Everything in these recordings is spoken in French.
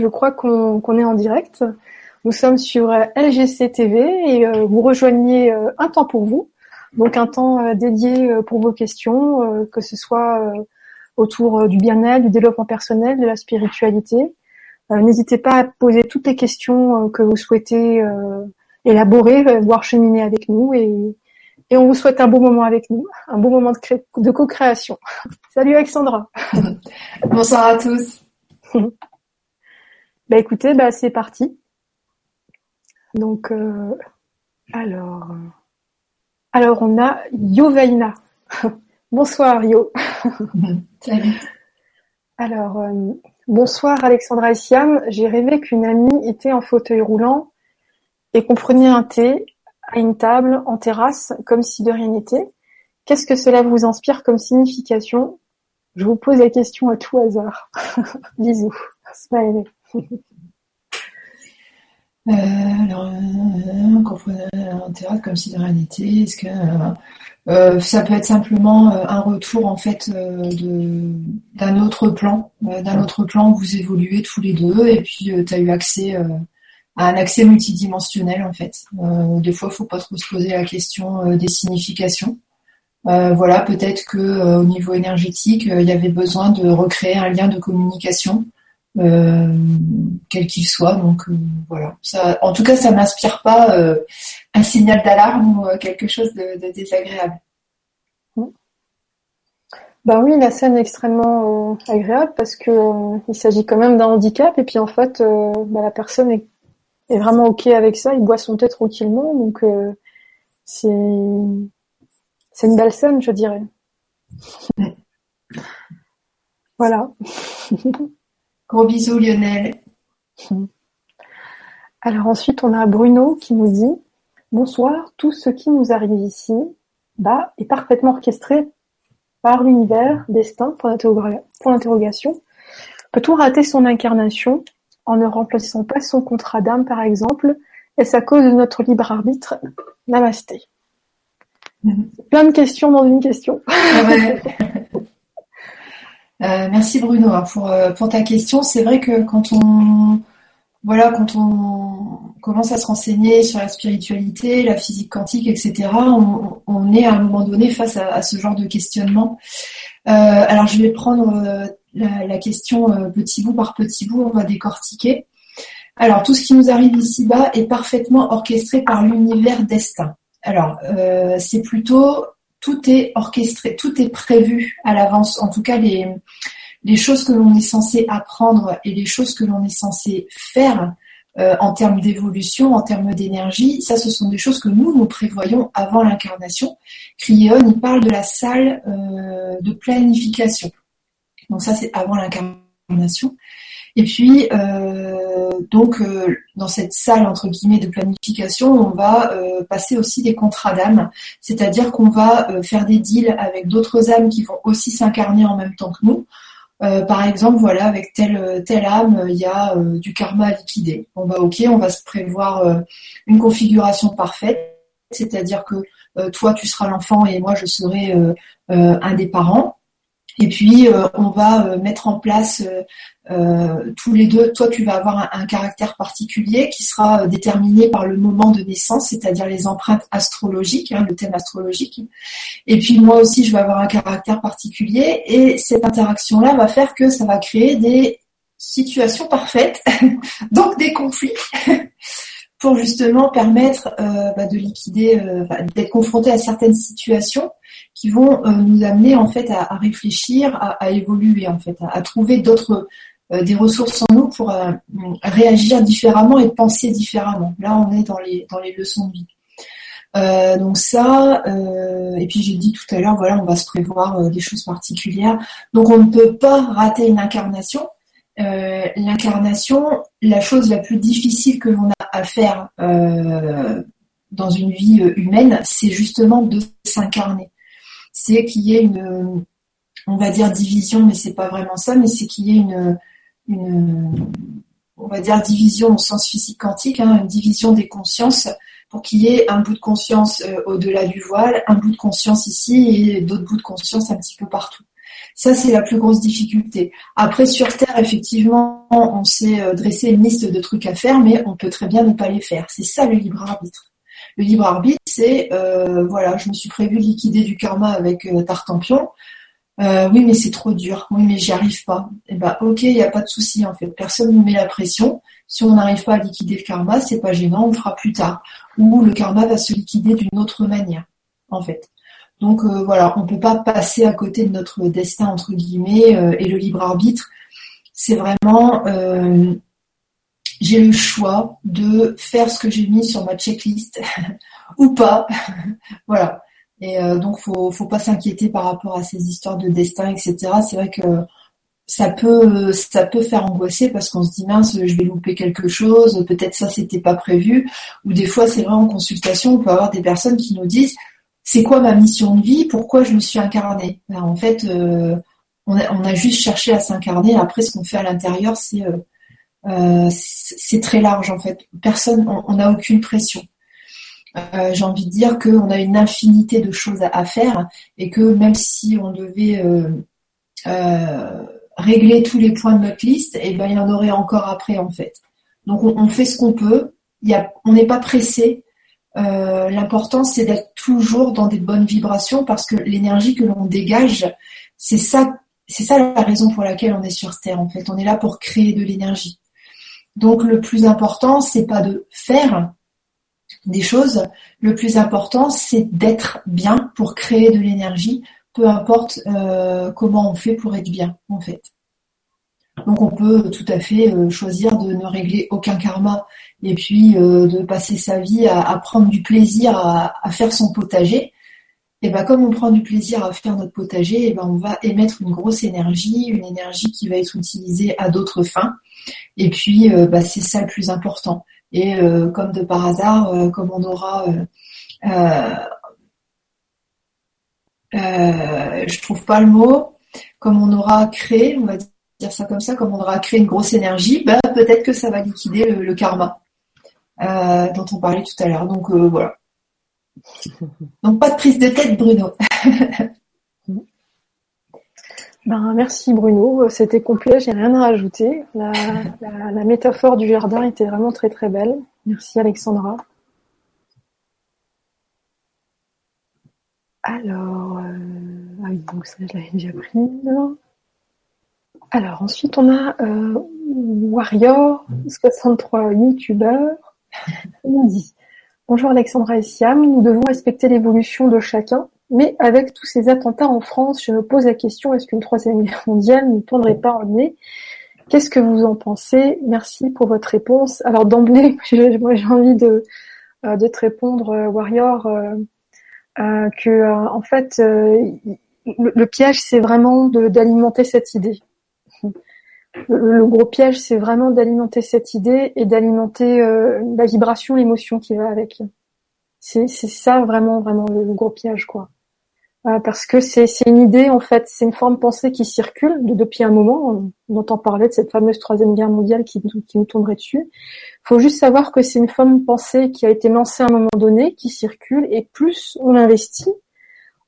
Je crois qu'on est en direct. Nous sommes sur euh, LGC TV et euh, vous rejoignez euh, un temps pour vous, donc un temps dédié pour vos questions, que ce soit autour du bien-être, du développement personnel, de la spiritualité. N'hésitez pas à poser toutes les questions que vous souhaitez élaborer, voire cheminer avec nous et, et on vous souhaite un beau moment avec nous, un beau moment de, de co-création. Salut Alexandra. Bonsoir à tous. Bah écoutez, bah c'est parti. Donc euh, alors alors on a Yovaina. bonsoir Yo. Salut. Alors euh, bonsoir Alexandra et Siam. J'ai rêvé qu'une amie était en fauteuil roulant et qu'on prenait un thé à une table en terrasse comme si de rien n'était. Qu'est-ce que cela vous inspire comme signification? Je vous pose la question à tout hasard. Bisous. Smiley. Euh, alors, euh, un théâtre comme si de rien n'était, est-ce que euh, ça peut être simplement un retour en fait d'un autre plan, d'un autre plan où vous évoluez tous les deux et puis tu as eu accès à un accès multidimensionnel en fait. des fois, il faut pas trop se poser la question des significations. voilà, peut-être que au niveau énergétique, il y avait besoin de recréer un lien de communication euh, quel qu'il soit. Donc euh, voilà. Ça, en tout cas, ça m'inspire pas euh, un signal d'alarme ou quelque chose de, désagréable. Ben oui, la scène est extrêmement agréable parce que il s'agit quand même d'un handicap et puis en fait, ben, la personne est, est, vraiment ok avec ça. Il boit son thé tranquillement, donc c'est c'est une belle scène, je dirais. Voilà. Gros bisous Lionel. Alors ensuite, on a Bruno qui nous dit Bonsoir, tout ce qui nous arrive ici bah, est parfaitement orchestré par l'univers, destin, pour l'interrogation. Peut-on rater son incarnation en ne remplissant pas son contrat d'âme, par exemple? Est-ce à cause de notre libre arbitre? Namasté. Mm-hmm. Plein de questions dans une question. Euh, merci Bruno hein, pour, euh, pour ta question. C'est vrai que quand on voilà, quand on commence à se renseigner sur la spiritualité, la physique quantique, etc., on, est à un moment donné face à, ce genre de questionnement. Euh, alors je vais prendre la, question petit bout par petit bout, on va décortiquer. Alors tout ce qui nous arrive ici-bas est parfaitement orchestré par l'univers destin. Alors c'est plutôt tout est orchestré, tout est prévu à l'avance. En tout cas, les, choses que l'on est censé apprendre et les choses que l'on est censé faire euh, en termes d'évolution, en termes d'énergie, ça, ce sont des choses que nous, nous prévoyons avant l'incarnation. Cryon, il parle de la salle euh, de planification. Donc ça, c'est avant l'incarnation. Et puis, euh, donc, euh, dans cette salle, entre guillemets, de planification, on va euh, passer aussi des contrats d'âme, c'est-à-dire qu'on va faire des deals avec d'autres âmes qui vont aussi s'incarner en même temps que nous. par exemple, voilà, avec telle, telle âme, il y a du karma à liquider. Bon bah ok, on va se prévoir une configuration parfaite, c'est-à-dire que toi tu seras l'enfant et moi je serai un des parents. Et puis, euh, on va euh, mettre en place euh, tous les deux. Toi, tu vas avoir un, caractère particulier qui sera déterminé par le moment de naissance, c'est-à-dire les empreintes astrologiques, hein, le thème astrologique. Et puis, moi aussi, je vais avoir un caractère particulier. Et cette interaction-là va faire que ça va créer des situations parfaites, donc des conflits. pour justement permettre bah, de liquider, d'être confronté à certaines situations qui vont euh, nous amener en fait à, réfléchir, à, évoluer en fait, à, trouver d'autres euh, des ressources en nous pour euh, réagir différemment et penser différemment. Là, on est dans les dans les leçons de vie. donc ça, et puis j'ai dit tout à l'heure, voilà, on va se prévoir des choses particulières. Donc on ne peut pas rater une incarnation. L'incarnation, la chose la plus difficile que l'on a à faire dans une vie humaine, c'est justement de s'incarner c'est qu'il y ait une, on va dire division, mais c'est pas vraiment ça, mais c'est qu'il y ait une, on va dire division au sens physique quantique, hein, une division des consciences pour qu'il y ait un bout de conscience euh, au-delà du voile, un bout de conscience ici et d'autres bouts de conscience un petit peu partout. Ça, c'est la plus grosse difficulté. Après, sur Terre, effectivement, on s'est euh, dressé une liste de trucs à faire, mais on peut très bien ne pas les faire. C'est ça le libre arbitre. Le libre arbitre, c'est euh, voilà, je me suis prévu liquider du karma avec euh, Tartampion. oui, mais c'est trop dur. Oui, mais j'y arrive pas. Eh ben, ok, il n'y a pas de souci en fait. Personne ne met la pression. Si on n'arrive pas à liquider le karma, c'est pas gênant, on le fera plus tard. Ou le karma va se liquider d'une autre manière, en fait. Donc voilà, on peut pas passer à côté de notre destin entre guillemets et le libre arbitre c'est vraiment euh, j'ai le choix de faire ce que j'ai mis sur ma checklist ou pas. voilà. Et euh, donc faut faut pas s'inquiéter par rapport à ces histoires de destin, etc. C'est vrai que ça peut ça peut faire angoisser parce qu'on se dit mince je vais louper quelque chose, peut-être ça c'était pas prévu. Ou des fois c'est vrai en consultation on peut avoir des personnes qui nous disent c'est quoi ma mission de vie, pourquoi je me suis incarnée? Ben, en fait euh, on a, juste cherché à s'incarner. Après, ce qu'on fait à l'intérieur, c'est euh, euh, très large en fait. Personne, on n'a aucune pression. J'ai envie de dire qu'on a une infinité de choses à, faire et que même si on devait régler tous les points de notre liste, et eh ben il y en aurait encore après en fait. Donc on, fait ce qu'on peut. On n'est pas pressé. L'important c'est d'être toujours dans des bonnes vibrations parce que l'énergie que l'on dégage, c'est ça c'est ça la raison pour laquelle on est sur Terre, en fait. On est là pour créer de l'énergie. Donc, le plus important, c'est pas de faire des choses. Le plus important, c'est d'être bien pour créer de l'énergie, peu importe euh, comment on fait pour être bien, en fait. Donc, on peut tout à fait euh, choisir de ne régler aucun karma et puis euh, de passer sa vie à, prendre du plaisir à faire son potager et ben comme on prend du plaisir à faire notre potager, et ben on va émettre une grosse énergie, une énergie qui va être utilisée à d'autres fins. Et puis euh, bah, c'est ça le plus important. Et euh, comme de par hasard, euh, comme on aura je trouve pas le mot, comme on aura créé, on va dire ça comme ça, comme on aura créé une grosse énergie, bah, peut-être que ça va liquider le, le karma dont on parlait tout à l'heure. Donc voilà. Donc pas de prise de tête, Bruno. ben, merci Bruno, c'était complet, j'ai rien à rajouter. La, métaphore du jardin était vraiment très très belle. Merci Alexandra. Alors, euh, ah oui, donc ça je l'avais déjà pris. Alors ensuite on a euh, Warrior, 63 youtubeurs. On dit? Bonjour Alexandra et Siam, nous devons respecter l'évolution de chacun, mais avec tous ces attentats en France, je me pose la question, est-ce qu'une troisième guerre mondiale ne tournerait pas en nez? Qu'est-ce que vous en pensez? Merci pour votre réponse. Alors d'emblée, j'ai envie de, euh, de te répondre, euh, Warrior, euh, que en fait, le, piège, c'est vraiment d'alimenter cette idée le, gros piège, c'est vraiment d'alimenter cette idée et d'alimenter euh, la vibration, l'émotion qui va avec. C'est ça vraiment, vraiment le, gros piège, quoi. Euh, parce que c'est une idée, en fait, c'est une forme pensée qui circule depuis un moment. On entend parler de cette fameuse troisième guerre mondiale qui, qui nous tomberait dessus. Faut juste savoir que c'est une forme pensée qui a été lancée à un moment donné, qui circule, et plus on l'investit,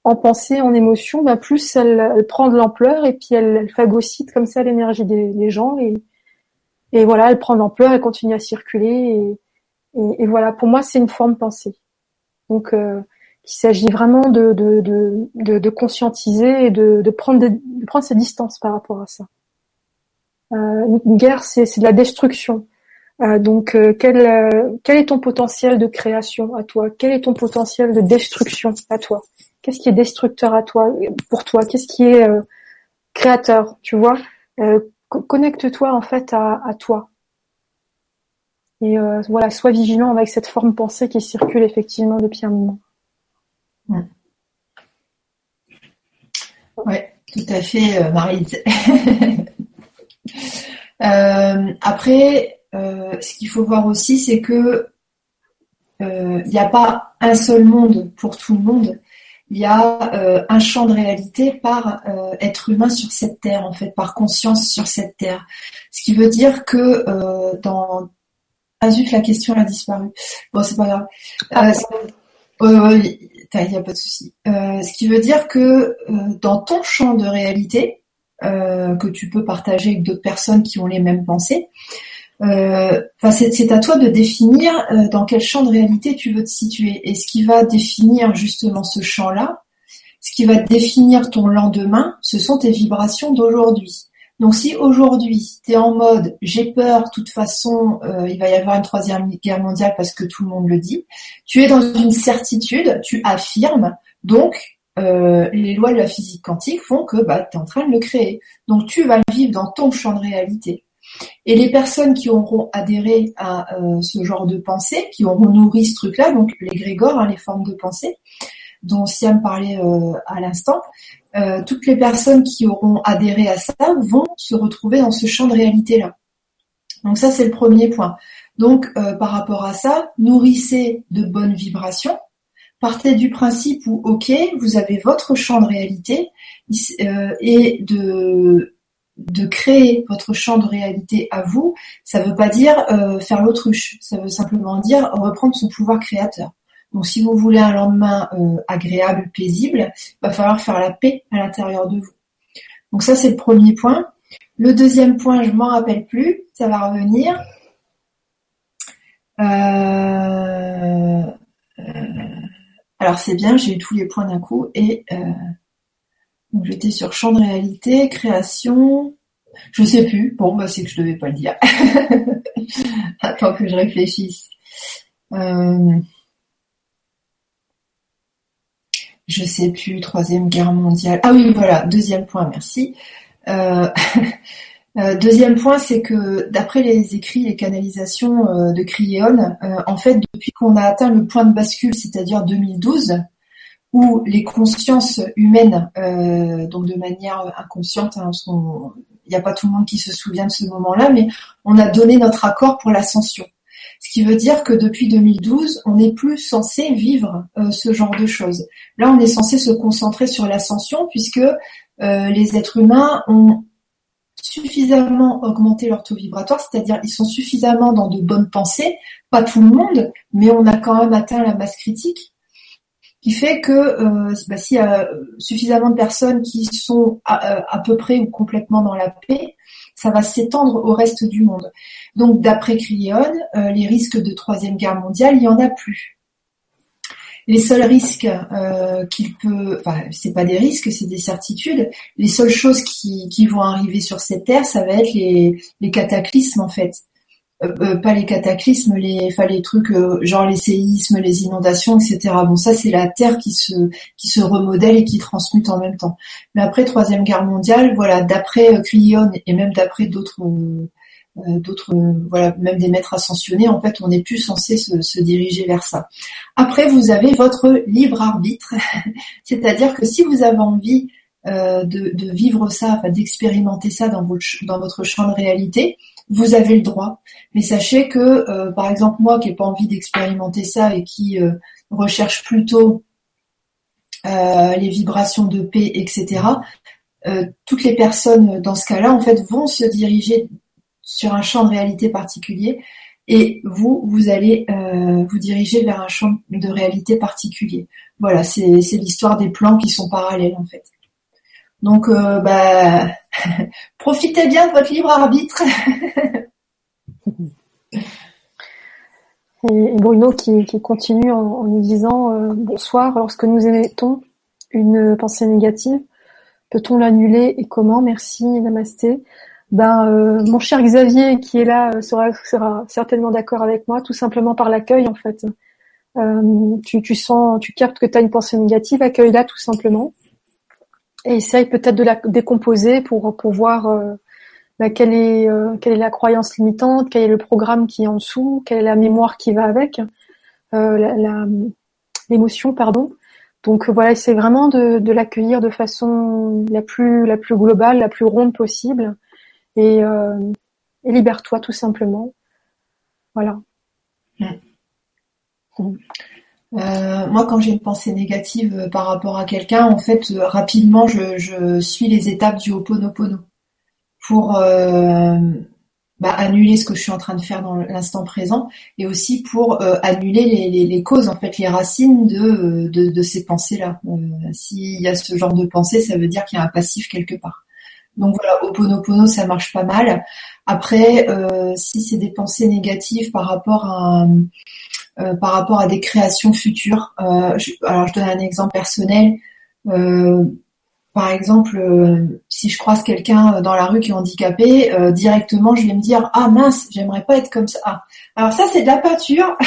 en pensée, en émotion, bah plus elle, prend de l'ampleur et puis elle, elle, phagocyte comme ça l'énergie des, gens et, voilà, elle prend de l'ampleur, elle continue à circuler et, voilà. Pour moi, c'est une forme pensée. Donc, euh, il s'agit vraiment de, de, de, de, conscientiser et de, de prendre de prendre ses distances par rapport à ça. Euh, une guerre, c'est de la destruction. Euh, donc, quel est ton potentiel de création à toi? Quel est ton potentiel de destruction à toi? Qu'est-ce qui est destructeur à toi, pour toi? Qu'est-ce qui est euh, créateur Tu vois? Euh, Connecte-toi en fait à, toi. Et euh, voilà, sois vigilant avec cette forme pensée qui circule effectivement depuis un moment. Oui, tout à fait, Marise. après, ce qu'il faut voir aussi, c'est que il n'y a pas un seul monde pour tout le monde il y a euh, un champ de réalité par euh, être humain sur cette terre, en fait, par conscience sur cette terre. Ce qui veut dire que euh, dans ah zut, la question a disparu. Bon, c'est pas grave. Ah. il n'y a pas de souci. ce qui veut dire que dans ton champ de réalité, que tu peux partager avec d'autres personnes qui ont les mêmes pensées. Enfin, c'est à toi de définir dans quel champ de réalité tu veux te situer. Et ce qui va définir justement ce champ-là, ce qui va définir ton lendemain, ce sont tes vibrations d'aujourd'hui. Donc si aujourd'hui tu es en mode j'ai peur, de toute façon euh, il va y avoir une troisième guerre mondiale parce que tout le monde le dit, tu es dans une certitude, tu affirmes, donc euh, les lois de la physique quantique font que bah, tu es en train de le créer. Donc tu vas vivre dans ton champ de réalité. Et les personnes qui auront adhéré à euh, ce genre de pensée, qui auront nourri ce truc-là, donc les grégores, hein, les formes de pensée, dont Siam parlait à l'instant, euh, toutes les personnes qui auront adhéré à ça vont se retrouver dans ce champ de réalité-là. Donc ça, c'est le premier point. Donc, euh, par rapport à ça, nourrissez de bonnes vibrations. Partez du principe où, ok, vous avez votre champ de réalité euh, et de, de créer votre champ de réalité à vous, ça ne veut pas dire faire l'autruche. Ça veut simplement dire reprendre son pouvoir créateur. Donc si vous voulez un lendemain euh, agréable, paisible, il va falloir faire la paix à l'intérieur de vous. Donc ça c'est le premier point. Le deuxième point, je m'en rappelle plus, ça va revenir. Euh, euh, alors c'est bien, j'ai eu tous les points d'un coup et donc j'étais sur champ de réalité, création, je sais plus. Bon bah c'est que je devais pas le dire. Attends que je réfléchisse. je sais plus, troisième guerre mondiale. Ah oui, voilà, deuxième point, merci. Euh, euh, deuxième point, c'est que d'après les écrits, les canalisations euh, de Cryon, en fait, depuis qu'on a atteint le point de bascule, c'est-à-dire 2012, où les consciences humaines, donc de manière inconsciente, hein, il n'y a pas tout le monde qui se souvient de ce moment-là, mais on a donné notre accord pour l'ascension. Ce qui veut dire que depuis 2012, on n'est plus censé vivre euh, ce genre de choses. Là, on est censé se concentrer sur l'ascension puisque euh, les êtres humains ont suffisamment augmenté leur taux vibratoire, c'est-à-dire ils sont suffisamment dans de bonnes pensées, pas tout le monde, mais on a quand même atteint la masse critique, qui fait que euh, bah, s'il y a suffisamment de personnes qui sont à, peu près ou complètement dans la paix, ça va s'étendre au reste du monde. Donc d'après Crillon, euh, les risques de troisième guerre mondiale, il n'y en a plus. Les seuls risques euh, qu'il peut, enfin c'est pas des risques, c'est des certitudes. Les seules choses qui, qui, vont arriver sur cette terre, ça va être les, les cataclysmes en fait. Euh, euh, pas les cataclysmes, les, enfin, les trucs euh, genre les séismes, les inondations, etc. Bon, ça c'est la Terre qui se qui se remodèle et qui transmute en même temps. Mais après troisième guerre mondiale, voilà, d'après Crillon et même d'après d'autres d'autres voilà même des maîtres ascensionnés en fait on n'est plus censé se, se, diriger vers ça après vous avez votre libre arbitre c'est-à-dire que si vous avez envie de, de, vivre ça d'expérimenter ça dans votre dans votre champ de réalité vous avez le droit. Mais sachez que, euh, par exemple, moi qui n'ai pas envie d'expérimenter ça et qui euh, recherche plutôt euh, les vibrations de paix, etc., toutes les personnes dans ce cas-là, en fait, vont se diriger sur un champ de réalité particulier et vous, vous allez vous diriger vers un champ de réalité particulier. Voilà, c'est l'histoire des plans qui sont parallèles, en fait. Donc, euh, bah, profitez bien de votre libre arbitre. Et Bruno qui, continue en, nous disant euh, bonsoir. Lorsque nous émettons une pensée négative, peut-on l'annuler et comment? Merci, Namasté. Ben, euh, mon cher Xavier qui est là sera, certainement d'accord avec moi, tout simplement par l'accueil en fait. tu, tu sens, tu captes que tu as une pensée négative, accueille-la tout simplement et essaye peut-être de la décomposer pour, pour voir euh, bah, quelle, est, euh, quelle est la croyance limitante, quel est le programme qui est en dessous, quelle est la mémoire qui va avec, euh, l'émotion, pardon. Donc voilà, c'est vraiment de, de l'accueillir de façon la plus, la plus globale, la plus ronde possible, et, et libère-toi tout simplement. Voilà. Mmh. Euh, moi, quand j'ai une pensée négative euh, par rapport à quelqu'un, en fait, euh, rapidement, je, suis les étapes du Ho'oponopono pour bah, annuler ce que je suis en train de faire dans l'instant présent et aussi pour annuler les, causes, en fait, les racines de, de, ces pensées-là. S'il y a ce genre de pensée, ça veut dire qu'il y a un passif quelque part. Donc voilà, Oponopono, ça marche pas mal. Après, euh, si c'est des pensées négatives par rapport à euh, par rapport à des créations futures, alors je donne un exemple personnel. par exemple, si je croise quelqu'un dans la rue qui est handicapé, directement je vais me dire ah mince, j'aimerais pas être comme ça. Ah. Alors ça c'est de la peinture.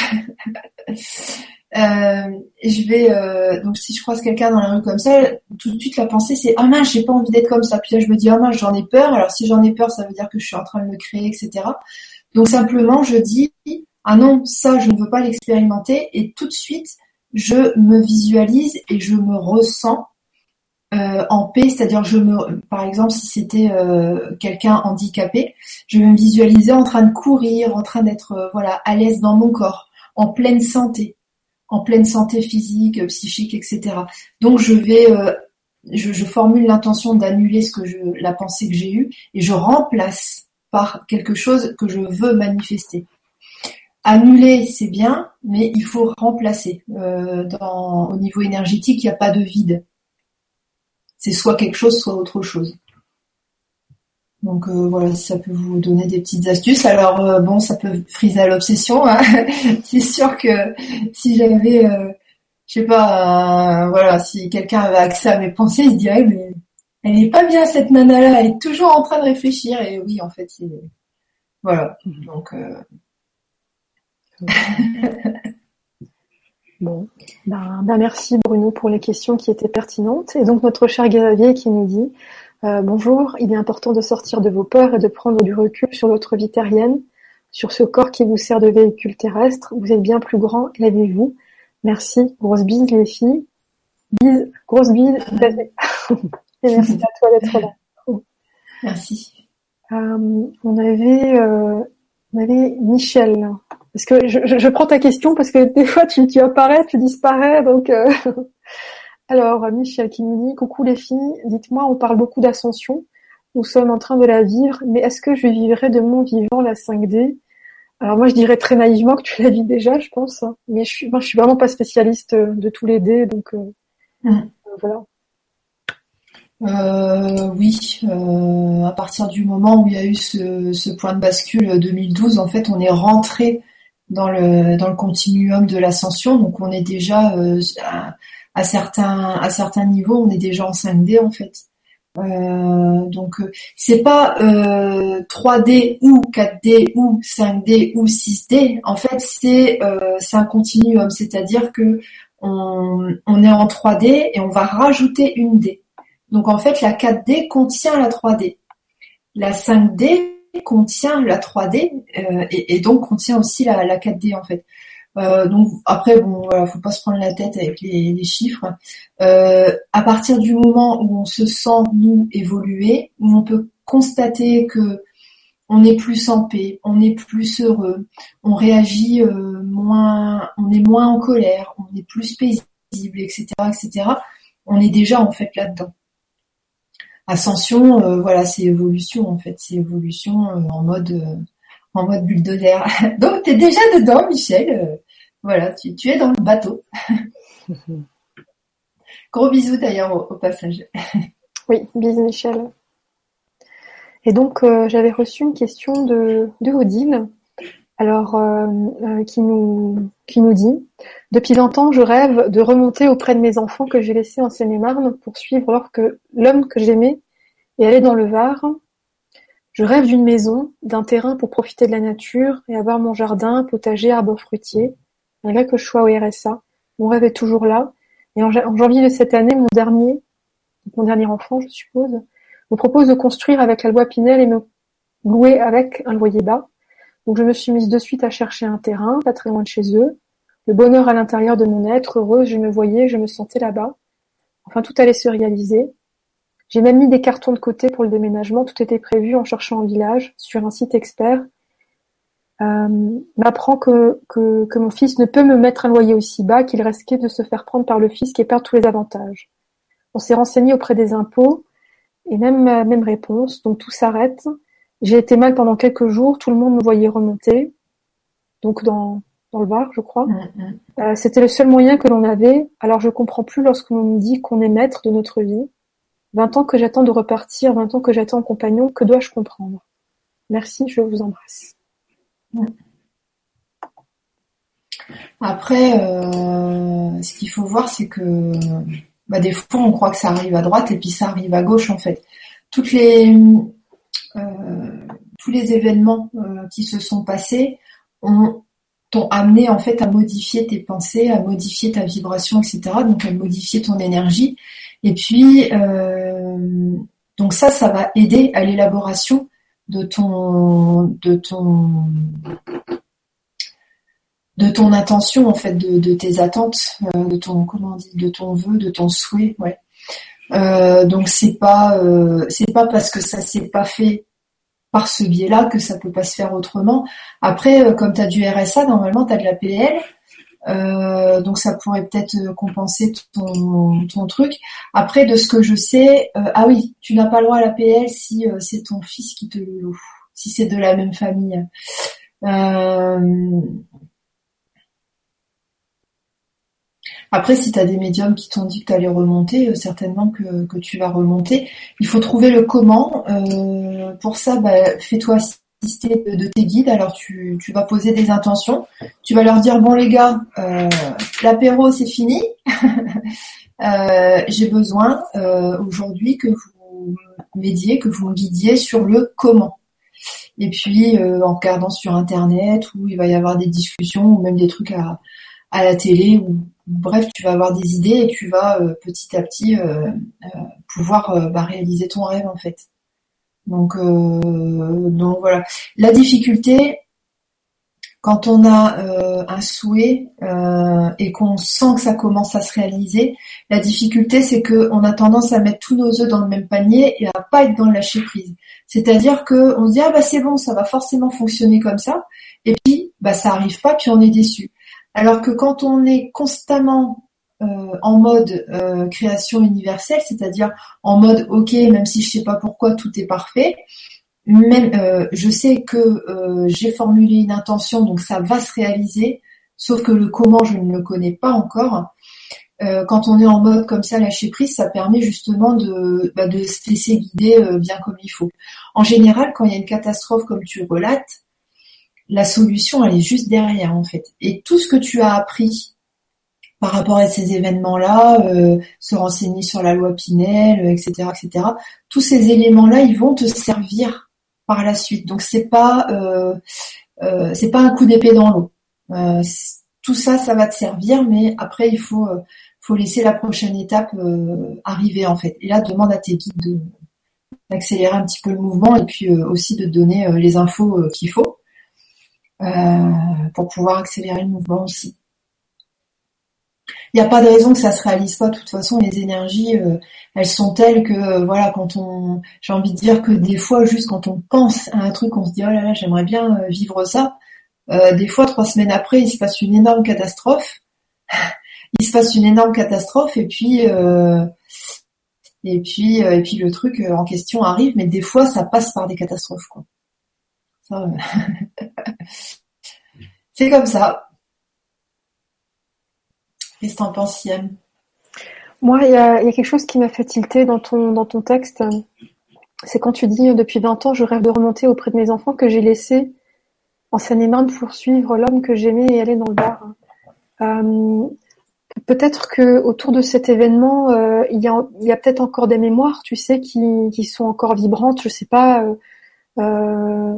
Euh, je vais euh, donc si je croise quelqu'un dans la rue comme ça, tout de suite la pensée c'est ah mince j'ai pas envie d'être comme ça. Puis là je me dis ah mince j'en ai peur. Alors si j'en ai peur ça veut dire que je suis en train de le créer etc. Donc simplement je dis ah non ça je ne veux pas l'expérimenter et tout de suite je me visualise et je me ressens euh, en paix, c'est-à-dire je me, par exemple, si c'était euh, quelqu'un handicapé, je vais me visualiser en train de courir, en train d'être euh, voilà à l'aise dans mon corps, en pleine santé en pleine santé physique, psychique, etc. Donc je formule l'intention d'annuler ce que la pensée que j'ai eue et je remplace par quelque chose que je veux manifester. Annuler, c'est bien, mais il faut remplacer. Euh, dans, au niveau énergétique, il n'y a pas de vide. C'est soit quelque chose, soit autre chose. Donc euh, voilà, ça peut vous donner des petites astuces. Alors euh, bon, ça peut friser à l'obsession. Hein. c'est sûr que si j'avais, euh, je sais pas, voilà, si quelqu'un avait accès à mes pensées, il se dirait mais elle n'est pas bien cette nana là, elle est toujours en train de réfléchir. Et oui, en fait, c'est voilà. Donc Bon, ben, ben, merci Bruno pour les questions qui étaient pertinentes. Et donc notre cher Xavier qui nous dit euh, bonjour, il est important de sortir de vos peurs et de prendre du recul sur votre vie terrienne, sur ce corps qui vous sert de véhicule terrestre. Vous êtes bien plus grand, levez-vous. Merci. Grosse bise les filles. Bise, grosse bise. et merci à toi d'être là. Merci. Euh, on avait, euh, on avait Michel. Parce que je, je, prends ta question parce que des fois tu, tu apparais, tu disparais, donc euh, Alors, Michel qui nous dit Coucou les filles, dites-moi, on parle beaucoup d'ascension. Nous sommes en train de la vivre, mais est-ce que je vivrai de mon vivant la 5D Alors moi je dirais très naïvement que tu la vis déjà, je pense. Hein. Mais je suis, moi, je suis vraiment pas spécialiste euh, de tous les dés, donc euh, mm. euh, voilà. oui, à partir du moment où il y a eu ce, point de bascule 2012, en fait, on est rentré dans le dans le continuum de l'ascension, donc on est déjà à certains à certains niveaux, on est déjà en 5D en fait. Euh, donc euh, c'est pas 3D euh, ou 4D ou 5D ou 6D. En fait, c'est c'est un continuum, c'est-à-dire que on, on est en 3D et on va rajouter une D. Donc en fait, la 4D contient la 3D. La 5D contient la 3D et, et, donc contient aussi la, la 4D en fait. Euh, donc après, bon, voilà, faut pas se prendre la tête avec les, chiffres. Euh, à partir du moment où on se sent nous évoluer, où on peut constater que on est plus en paix, on est plus heureux, on réagit euh, moins, on est moins en colère, on est plus paisible, etc., etc. On est déjà en fait là-dedans. Ascension, voilà, c'est évolution en fait, c'est évolution en mode en mode bulldozer. Donc tu es déjà dedans, Michel. Voilà, tu, es dans le bateau. Gros bisous d'ailleurs au, passage. oui, bisous Michel. Et donc euh, j'avais reçu une question de, de Odile, alors euh, euh, qui nous qui nous dit depuis longtemps je rêve de remonter auprès de mes enfants que j'ai laissés en Seine-et-Marne pour suivre l'homme que j'aimais et aller dans le Var. Je rêve d'une maison, d'un terrain pour profiter de la nature et avoir mon jardin, potager, arbres fruitiers. Malgré que je sois au RSA, mon rêve est toujours là. Et en, janvier de cette année, mon dernier, mon dernier enfant, je suppose, me propose de construire avec la loi Pinel et me louer avec un loyer bas. Donc je me suis mise de suite à chercher un terrain, pas très loin de chez eux. Le bonheur à l'intérieur de mon être, heureuse, je me voyais, je me sentais là-bas. Enfin, tout allait se réaliser. J'ai même mis des cartons de côté pour le déménagement, tout était prévu en cherchant un village, sur un site expert, euh, m'apprend que, que, mon fils ne peut me mettre un loyer aussi bas qu'il risquait de se faire prendre par le fisc et perdre tous les avantages. On s'est renseigné auprès des impôts et même même réponse, donc tout s'arrête. J'ai été mal pendant quelques jours, tout le monde me voyait remonter, donc dans, dans le bar, je crois. Mm, mm. Euh, C'était le seul moyen que l'on avait, alors je comprends plus lorsque l'on me dit qu'on est maître de notre vie. Vingt ans que j'attends de repartir, vingt ans que j'attends un compagnon, que dois-je comprendre? Merci, je vous embrasse. Après, euh, ce qu'il faut voir, c'est que bah, des fois, on croit que ça arrive à droite et puis ça arrive à gauche, en fait. Toutes les, tous les événements euh, qui se sont passés ont t'ont amené en fait à modifier tes pensées, à modifier ta vibration, etc. Donc à modifier ton énergie. Et puis donc ça, ça va aider à l'élaboration de ton de ton de ton intention en fait de, tes attentes euh, de ton comment on dit de ton vœu de ton souhait ouais euh, donc c'est pas euh, c'est pas parce que ça s'est pas fait par ce biais-là que ça peut pas se faire autrement après comme tu as du RSA normalement tu as de la PL donc ça pourrait peut-être compenser ton, truc. Après, de ce que je sais, ah oui, tu n'as pas le droit à la PL si c'est ton fils qui te loue, si c'est de la même famille. Après, si tu as des médiums qui t'ont dit que tu allais remonter, euh, certainement que, tu vas remonter. Il faut trouver le comment. Euh, pour ça, bah, fais-toi assister de, tes guides. Alors, tu, vas poser des intentions. Tu vas leur dire, bon les gars, euh, l'apéro, c'est fini. J'ai besoin aujourd'hui que vous m'aidiez, que vous me guidiez sur le comment. Et puis, en regardant sur Internet, où il va y avoir des discussions ou même des trucs à, à la télé ou bref, tu vas avoir des idées et tu vas euh, petit à petit euh, euh, pouvoir bah, réaliser ton rêve en fait. Donc, donc voilà. La difficulté, quand on a un souhait et qu'on sent que ça commence à se réaliser, la difficulté c'est qu'on a tendance à mettre tous nos œufs dans le même panier et à pas être dans le lâcher prise. C'est-à-dire que on se dit ah bah c'est bon, ça va forcément fonctionner comme ça, et puis bah ça arrive pas, puis on est déçu. Alors que quand on est constamment euh, en mode euh, création universelle, c'est-à-dire en mode ok, même si je sais pas pourquoi tout est parfait, même euh, je sais que j'ai formulé une intention, donc ça va se réaliser, sauf que le comment je ne le connais pas encore. quand on est en mode comme ça, lâcher prise, ça permet justement de, bah, de se laisser guider bien comme il faut. En général, quand il y a une catastrophe comme tu relates, la solution, elle est juste derrière, en fait. Et tout ce que tu as appris par rapport à ces événements-là, euh, se renseigner sur la loi Pinel, etc., etc. Tous ces éléments-là, ils vont te servir par la suite. Donc c'est pas euh, euh, c'est pas un coup d'épée dans l'eau. tout ça, ça va te servir, mais après il faut faut laisser la prochaine étape arriver en fait. Et là, demande à tes guides d'accélérer un petit peu le mouvement et puis aussi de donner les infos qu'il faut. Euh, pour pouvoir accélérer le mouvement aussi. Il n'y a pas de raison que ça se réalise pas. De toute façon, les énergies, euh, elles sont telles que euh, voilà, quand on, j'ai envie de dire que des fois, juste quand on pense à un truc, on se dit oh là là, j'aimerais bien vivre ça. des fois, trois semaines après, il se passe une énorme catastrophe. il se passe une énorme catastrophe et puis et puis et puis le truc en question arrive. Mais des fois, ça passe par des catastrophes quoi. c'est comme ça. Qu'est-ce que penses, Yann Moi, il y a, quelque chose qui m'a fait tilter dans ton, dans ton texte. C'est quand tu dis depuis 20 ans, je rêve de remonter auprès de mes enfants que j'ai laissés en Seine-et-Marne pour suivre l'homme que j'aimais et aller dans le bar. Euh, peut-être que autour de cet événement, euh, il y a, peut-être encore des mémoires, tu sais, qui, sont encore vibrantes. Je sais pas. Euh,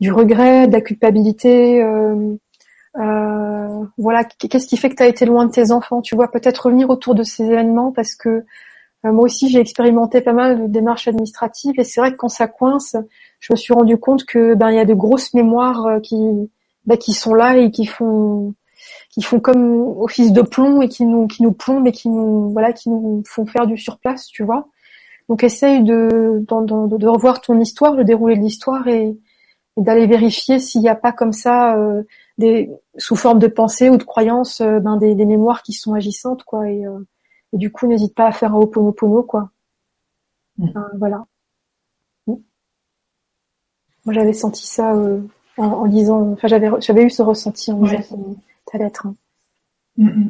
du regret, de la culpabilité. Euh, euh, voilà, qu'est-ce qui fait que tu as été loin de tes enfants Tu vois, peut-être revenir autour de ces événements parce que euh, moi aussi j'ai expérimenté pas mal de démarches administratives et c'est vrai que quand ça coince, je me suis rendu compte que ben il y a de grosses mémoires qui ben, qui sont là et qui font qui font comme office de plomb et qui nous qui nous plombent et qui nous voilà qui nous font faire du surplace, tu vois. Donc essaye de, de, de revoir ton histoire, le déroulé de l'histoire et, et d'aller vérifier s'il n'y a pas comme ça euh, des sous forme de pensée ou de croyance euh, ben, des, mémoires qui sont agissantes quoi et, euh, et du coup n'hésite pas à faire un oponopono quoi mm. voilà mm. moi j'avais senti ça en, en, lisant enfin j'avais j'avais eu ce ressenti en lisant ta lettre hein. mm,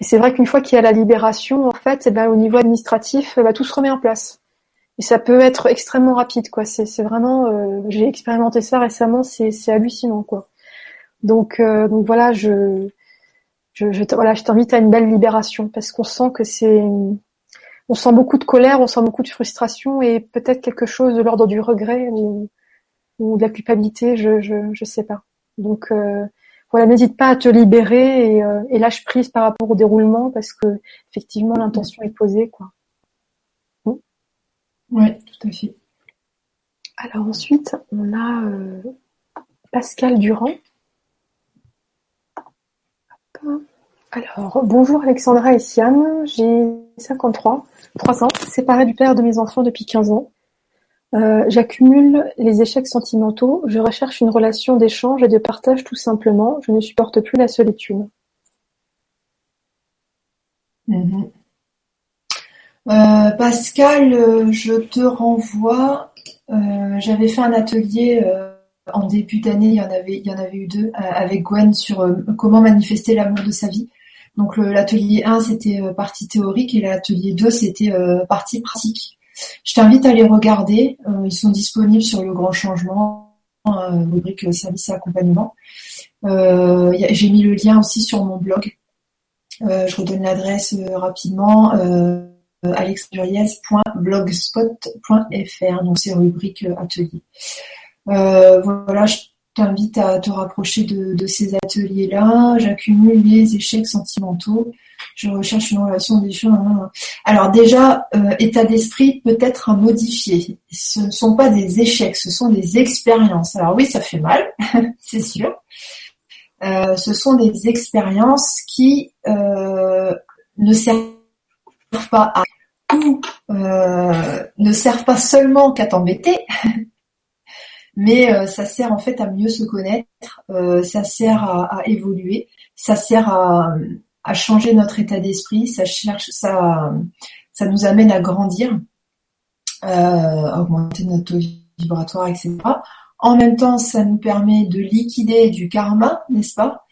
Et c'est vrai qu'une fois qu'il y a la libération, en fait, eh ben, au niveau administratif, bah, tout se remet en place. Et ça peut être extrêmement rapide, quoi. C'est vraiment, euh, j'ai expérimenté ça récemment, c'est hallucinant, quoi. Donc, euh, donc voilà, je, voilà, je t'invite à une belle libération parce qu'on sent que c'est, on sent beaucoup de colère, on sent beaucoup de frustration et peut-être quelque chose de l'ordre du regret ou, de la culpabilité, je, je, sais pas. Donc euh, voilà, n'hésite pas à te libérer et, et, lâche prise par rapport au déroulement parce que effectivement l'intention est posée, quoi. Oui, tout à fait. Alors ensuite, on a euh, Pascal Durand. Alors, bonjour Alexandra et Siam, j'ai 53, 3 ans, séparée du père de mes enfants depuis 15 ans. Euh, j'accumule les échecs sentimentaux, je recherche une relation d'échange et de partage tout simplement, je ne supporte plus la solitude. Mhm. Euh, Pascal, euh, je te renvoie. Euh, j'avais fait un atelier en début d'année, il y en avait, il y en avait eu deux avec Gwen sur comment manifester l'amour de sa vie. Donc l'atelier 1 c'était partie théorique et l'atelier 2 c'était partie pratique. Je t'invite à les regarder. ils sont disponibles sur le grand changement, rubrique service et accompagnement. J'ai mis le lien aussi sur mon blog. je redonne l'adresse rapidement alexanduriez.blogspot.fr, donc c'est rubrique euh, atelier. Euh, voilà, je t'invite à te rapprocher de, ces ateliers-là. J'accumule les échecs sentimentaux. Je recherche une relation d'échange. Alors déjà, euh, état d'esprit peut-être à modifier. Ce ne sont pas des échecs, ce sont des expériences. Alors oui, ça fait mal, c'est sûr. ce sont des expériences qui ne servent euh, ne servent pas seulement qu'à t'embêter, mais euh, ça sert en fait à mieux se connaître, euh, ça sert à, évoluer, ça sert à, changer notre état d'esprit, ça cherche, ça, ça nous amène à grandir, augmenter notre taux vibratoire, etc. En même temps, ça nous permet de liquider du karma, n'est-ce pas?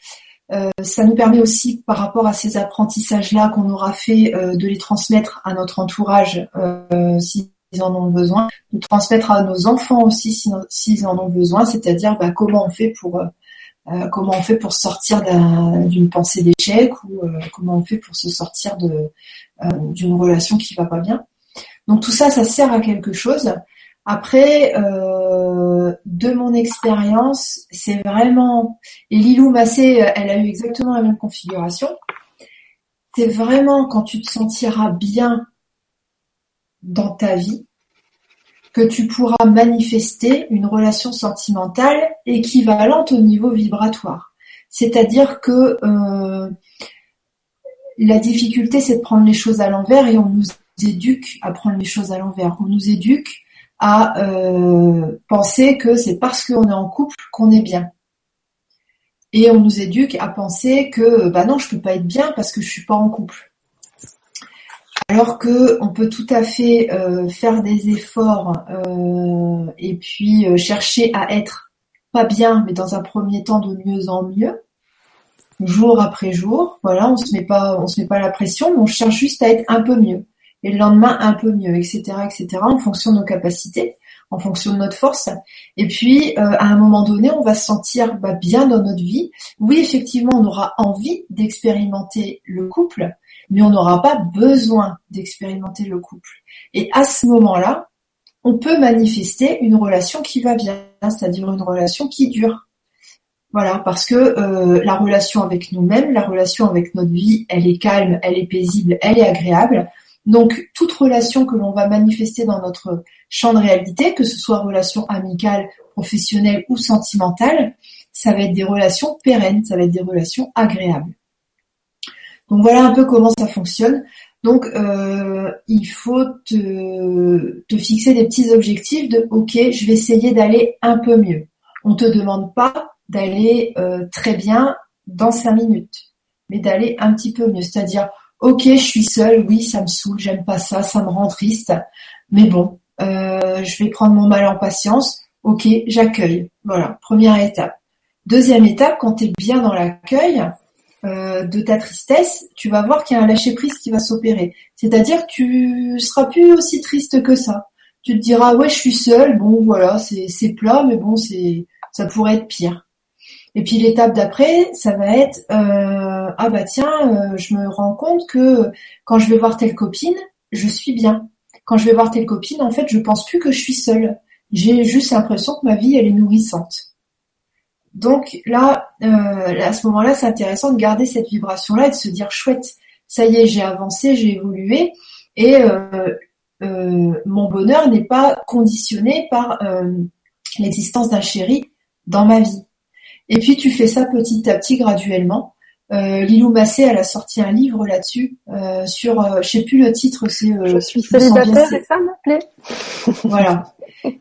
Euh, ça nous permet aussi, par rapport à ces apprentissages-là qu'on aura fait, euh, de les transmettre à notre entourage euh, s'ils en ont besoin, de transmettre à nos enfants aussi s'ils en ont besoin, c'est-à-dire bah, comment on fait pour comment on fait pour sortir d'une pensée d'échec ou comment on fait pour se sortir d'une relation qui va pas bien. Donc tout ça, ça sert à quelque chose. Après, de mon expérience, c'est vraiment et Lilou Massé, elle a eu exactement la même configuration. C'est vraiment quand tu te sentiras bien dans ta vie que tu pourras manifester une relation sentimentale équivalente au niveau vibratoire. C'est-à-dire que euh, la difficulté, c'est de prendre les choses à l'envers et on nous éduque à prendre les choses à l'envers. On nous éduque à euh, penser que c'est parce qu'on est en couple qu'on est bien. Et on nous éduque à penser que bah non, je peux pas être bien parce que je suis pas en couple. Alors que on peut tout à fait euh, faire des efforts euh, et puis chercher à être pas bien, mais dans un premier temps de mieux en mieux, jour après jour. Voilà, on se pas, on se met pas la pression, mais on cherche juste à être un peu mieux et le lendemain un peu mieux, etc., etc., en fonction de nos capacités, en fonction de notre force. Et puis, euh, à un moment donné, on va se sentir bah, bien dans notre vie. Oui, effectivement, on aura envie d'expérimenter le couple, mais on n'aura pas besoin d'expérimenter le couple. Et à ce moment-là, on peut manifester une relation qui va bien, c'est-à-dire une relation qui dure. Voilà, parce que euh, la relation avec nous-mêmes, la relation avec notre vie, elle est calme, elle est paisible, elle est agréable. Donc, toute relation que l'on va manifester dans notre champ de réalité, que ce soit relation amicale, professionnelle ou sentimentale, ça va être des relations pérennes, ça va être des relations agréables. Donc voilà un peu comment ça fonctionne. Donc euh, il faut te, fixer des petits objectifs de OK, je vais essayer d'aller un peu mieux. On te demande pas d'aller euh, très bien dans cinq minutes, mais d'aller un petit peu mieux. C'est-à-dire Ok, je suis seule, oui, ça me saoule, j'aime pas ça, ça me rend triste, mais bon, euh, je vais prendre mon mal en patience. Ok, j'accueille. Voilà, première étape. Deuxième étape, quand tu es bien dans l'accueil, de ta tristesse, tu vas voir qu'il y a un lâcher prise qui va s'opérer. C'est-à-dire que tu seras plus aussi triste que ça. Tu te diras ouais je suis seule, bon voilà c'est plat mais bon c'est ça pourrait être pire. Et puis l'étape d'après, ça va être euh, ah bah tiens, euh, je me rends compte que quand je vais voir telle copine, je suis bien. Quand je vais voir telle copine, en fait, je pense plus que je suis seule. J'ai juste l'impression que ma vie elle est nourrissante. Donc là, euh, à ce moment-là, c'est intéressant de garder cette vibration-là et de se dire chouette, ça y est, j'ai avancé, j'ai évolué et mon bonheur n'est pas conditionné par l'existence d'un chéri dans ma vie. Et puis tu fais ça petit à petit, graduellement. Euh, Lilou Massé, elle a sorti un livre là-dessus, euh, sur, euh, je sais plus le titre, c'est. Euh, je suis célibataire, c'est ça m'appelait. voilà.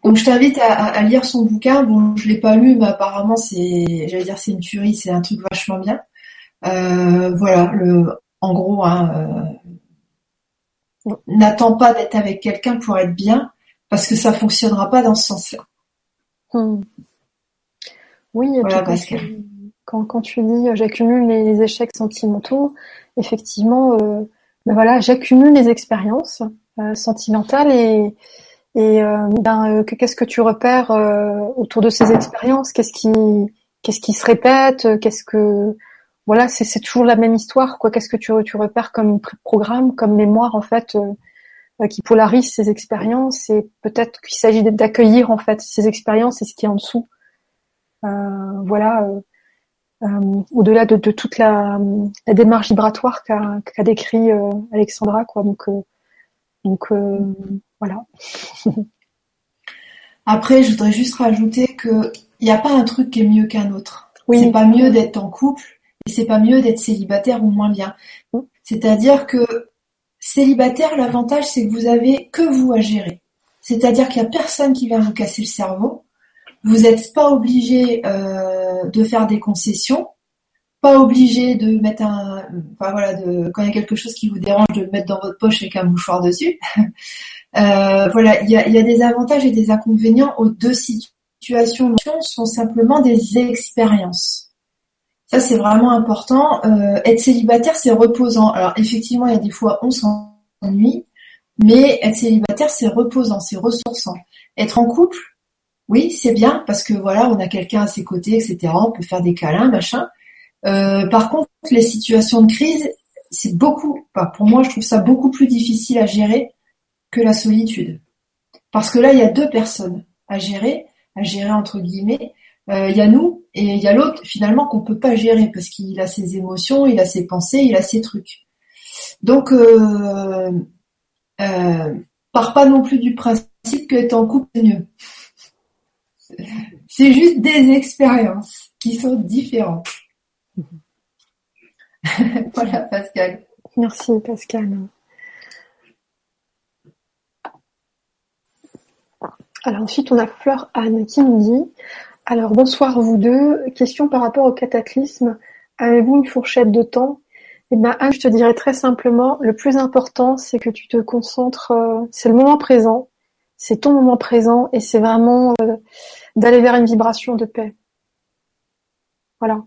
Donc je t'invite à, à, lire son bouquin. Bon, je l'ai pas lu, mais apparemment c'est, j'allais dire c'est une tuerie, c'est un truc vachement bien. Voilà, le, en gros, hein, n'attends pas d'être avec quelqu'un pour être bien, parce que ça fonctionnera pas dans ce sens-là. Hmm. Oui, quand, quand, tu dis euh, j'accumule les, échecs sentimentaux, effectivement, euh, ben voilà, j'accumule les expériences euh, sentimentales et, et ben, qu'est-ce que tu repères autour de ces expériences? Qu'est-ce qui qu'est-ce qui se répète? Qu'est-ce que voilà, c'est toujours la même histoire quoi. Qu'est-ce que tu, tu repères comme programme, comme mémoire en fait qui polarise ces expériences et peut-être qu'il s'agit d'accueillir en fait ces expériences et ce qui est en dessous? Euh, voilà, euh, euh, au-delà de, toute la, démarche vibratoire qu'a décrit Alexandra, quoi. Donc, donc voilà. Après, je voudrais juste rajouter que il n'y a pas un truc qui est mieux qu'un autre. Oui. C'est pas mieux d'être en couple et c'est pas mieux d'être célibataire ou moins bien. C'est-à-dire que célibataire, l'avantage c'est que vous avez que vous à gérer. C'est-à-dire qu'il n'y a personne qui vient vous casser le cerveau. Vous n'êtes pas obligé euh, de faire des concessions, pas obligé de mettre un, enfin voilà, de quand il y a quelque chose qui vous dérange, de le mettre dans votre poche avec un mouchoir dessus. euh, voilà, il y a, y a, des avantages et des inconvénients aux deux situations. sont simplement des expériences. Ça c'est vraiment important. Euh, être célibataire c'est reposant. Alors effectivement il y a des fois on s'ennuie, mais être célibataire c'est reposant, c'est ressourçant. Être en couple oui, c'est bien parce que voilà, on a quelqu'un à ses côtés, etc. On peut faire des câlins, machin. Euh, par contre, les situations de crise, c'est beaucoup. pour moi, je trouve ça beaucoup plus difficile à gérer que la solitude, parce que là, il y a deux personnes à gérer, à gérer entre guillemets. Euh, il y a nous et il y a l'autre finalement qu'on peut pas gérer parce qu'il a ses émotions, il a ses pensées, il a ses trucs. Donc, euh, euh, part pas non plus du principe que être en couple c'est mieux. C'est juste des expériences qui sont différentes. voilà, Pascal. Merci, Pascal. Alors ensuite, on a Fleur Anne qui nous dit Alors bonsoir vous deux. Question par rapport au cataclysme. Avez-vous une fourchette de temps? Eh bien, Anne, je te dirais très simplement le plus important, c'est que tu te concentres, euh, c'est le moment présent, c'est ton moment présent et c'est vraiment euh, d'aller vers une vibration de paix. Voilà.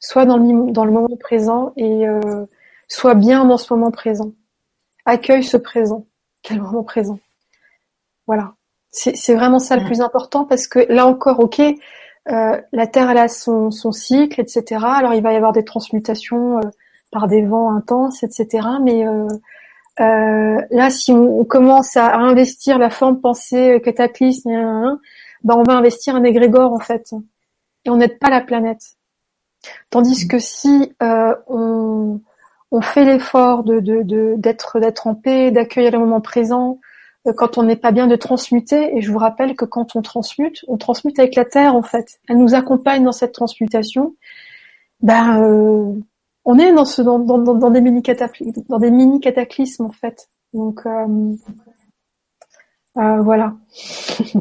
Soit dans le, dans le moment présent et euh, soit bien dans ce moment présent. Accueille ce présent. Quel moment présent. Voilà. C'est vraiment ça le mm. plus important parce que là encore, ok, euh, la Terre elle a son, son cycle, etc. Alors il va y avoir des transmutations euh, par des vents intenses, etc. Mais euh, euh, là, si on, commence à, investir la forme pensée cataclysme, ben on va investir un égrégore en fait, et on n'aide pas la planète. Tandis que si euh, on, fait l'effort d'être en paix, d'accueillir le moment présent, euh, quand on n'est pas bien de transmuter, et je vous rappelle que quand on transmute, on transmute avec la terre en fait. Elle nous accompagne dans cette transmutation. Ben, euh, on est dans ce dans, dans, des mini cataclysmes, en fait. Donc euh, euh, voilà.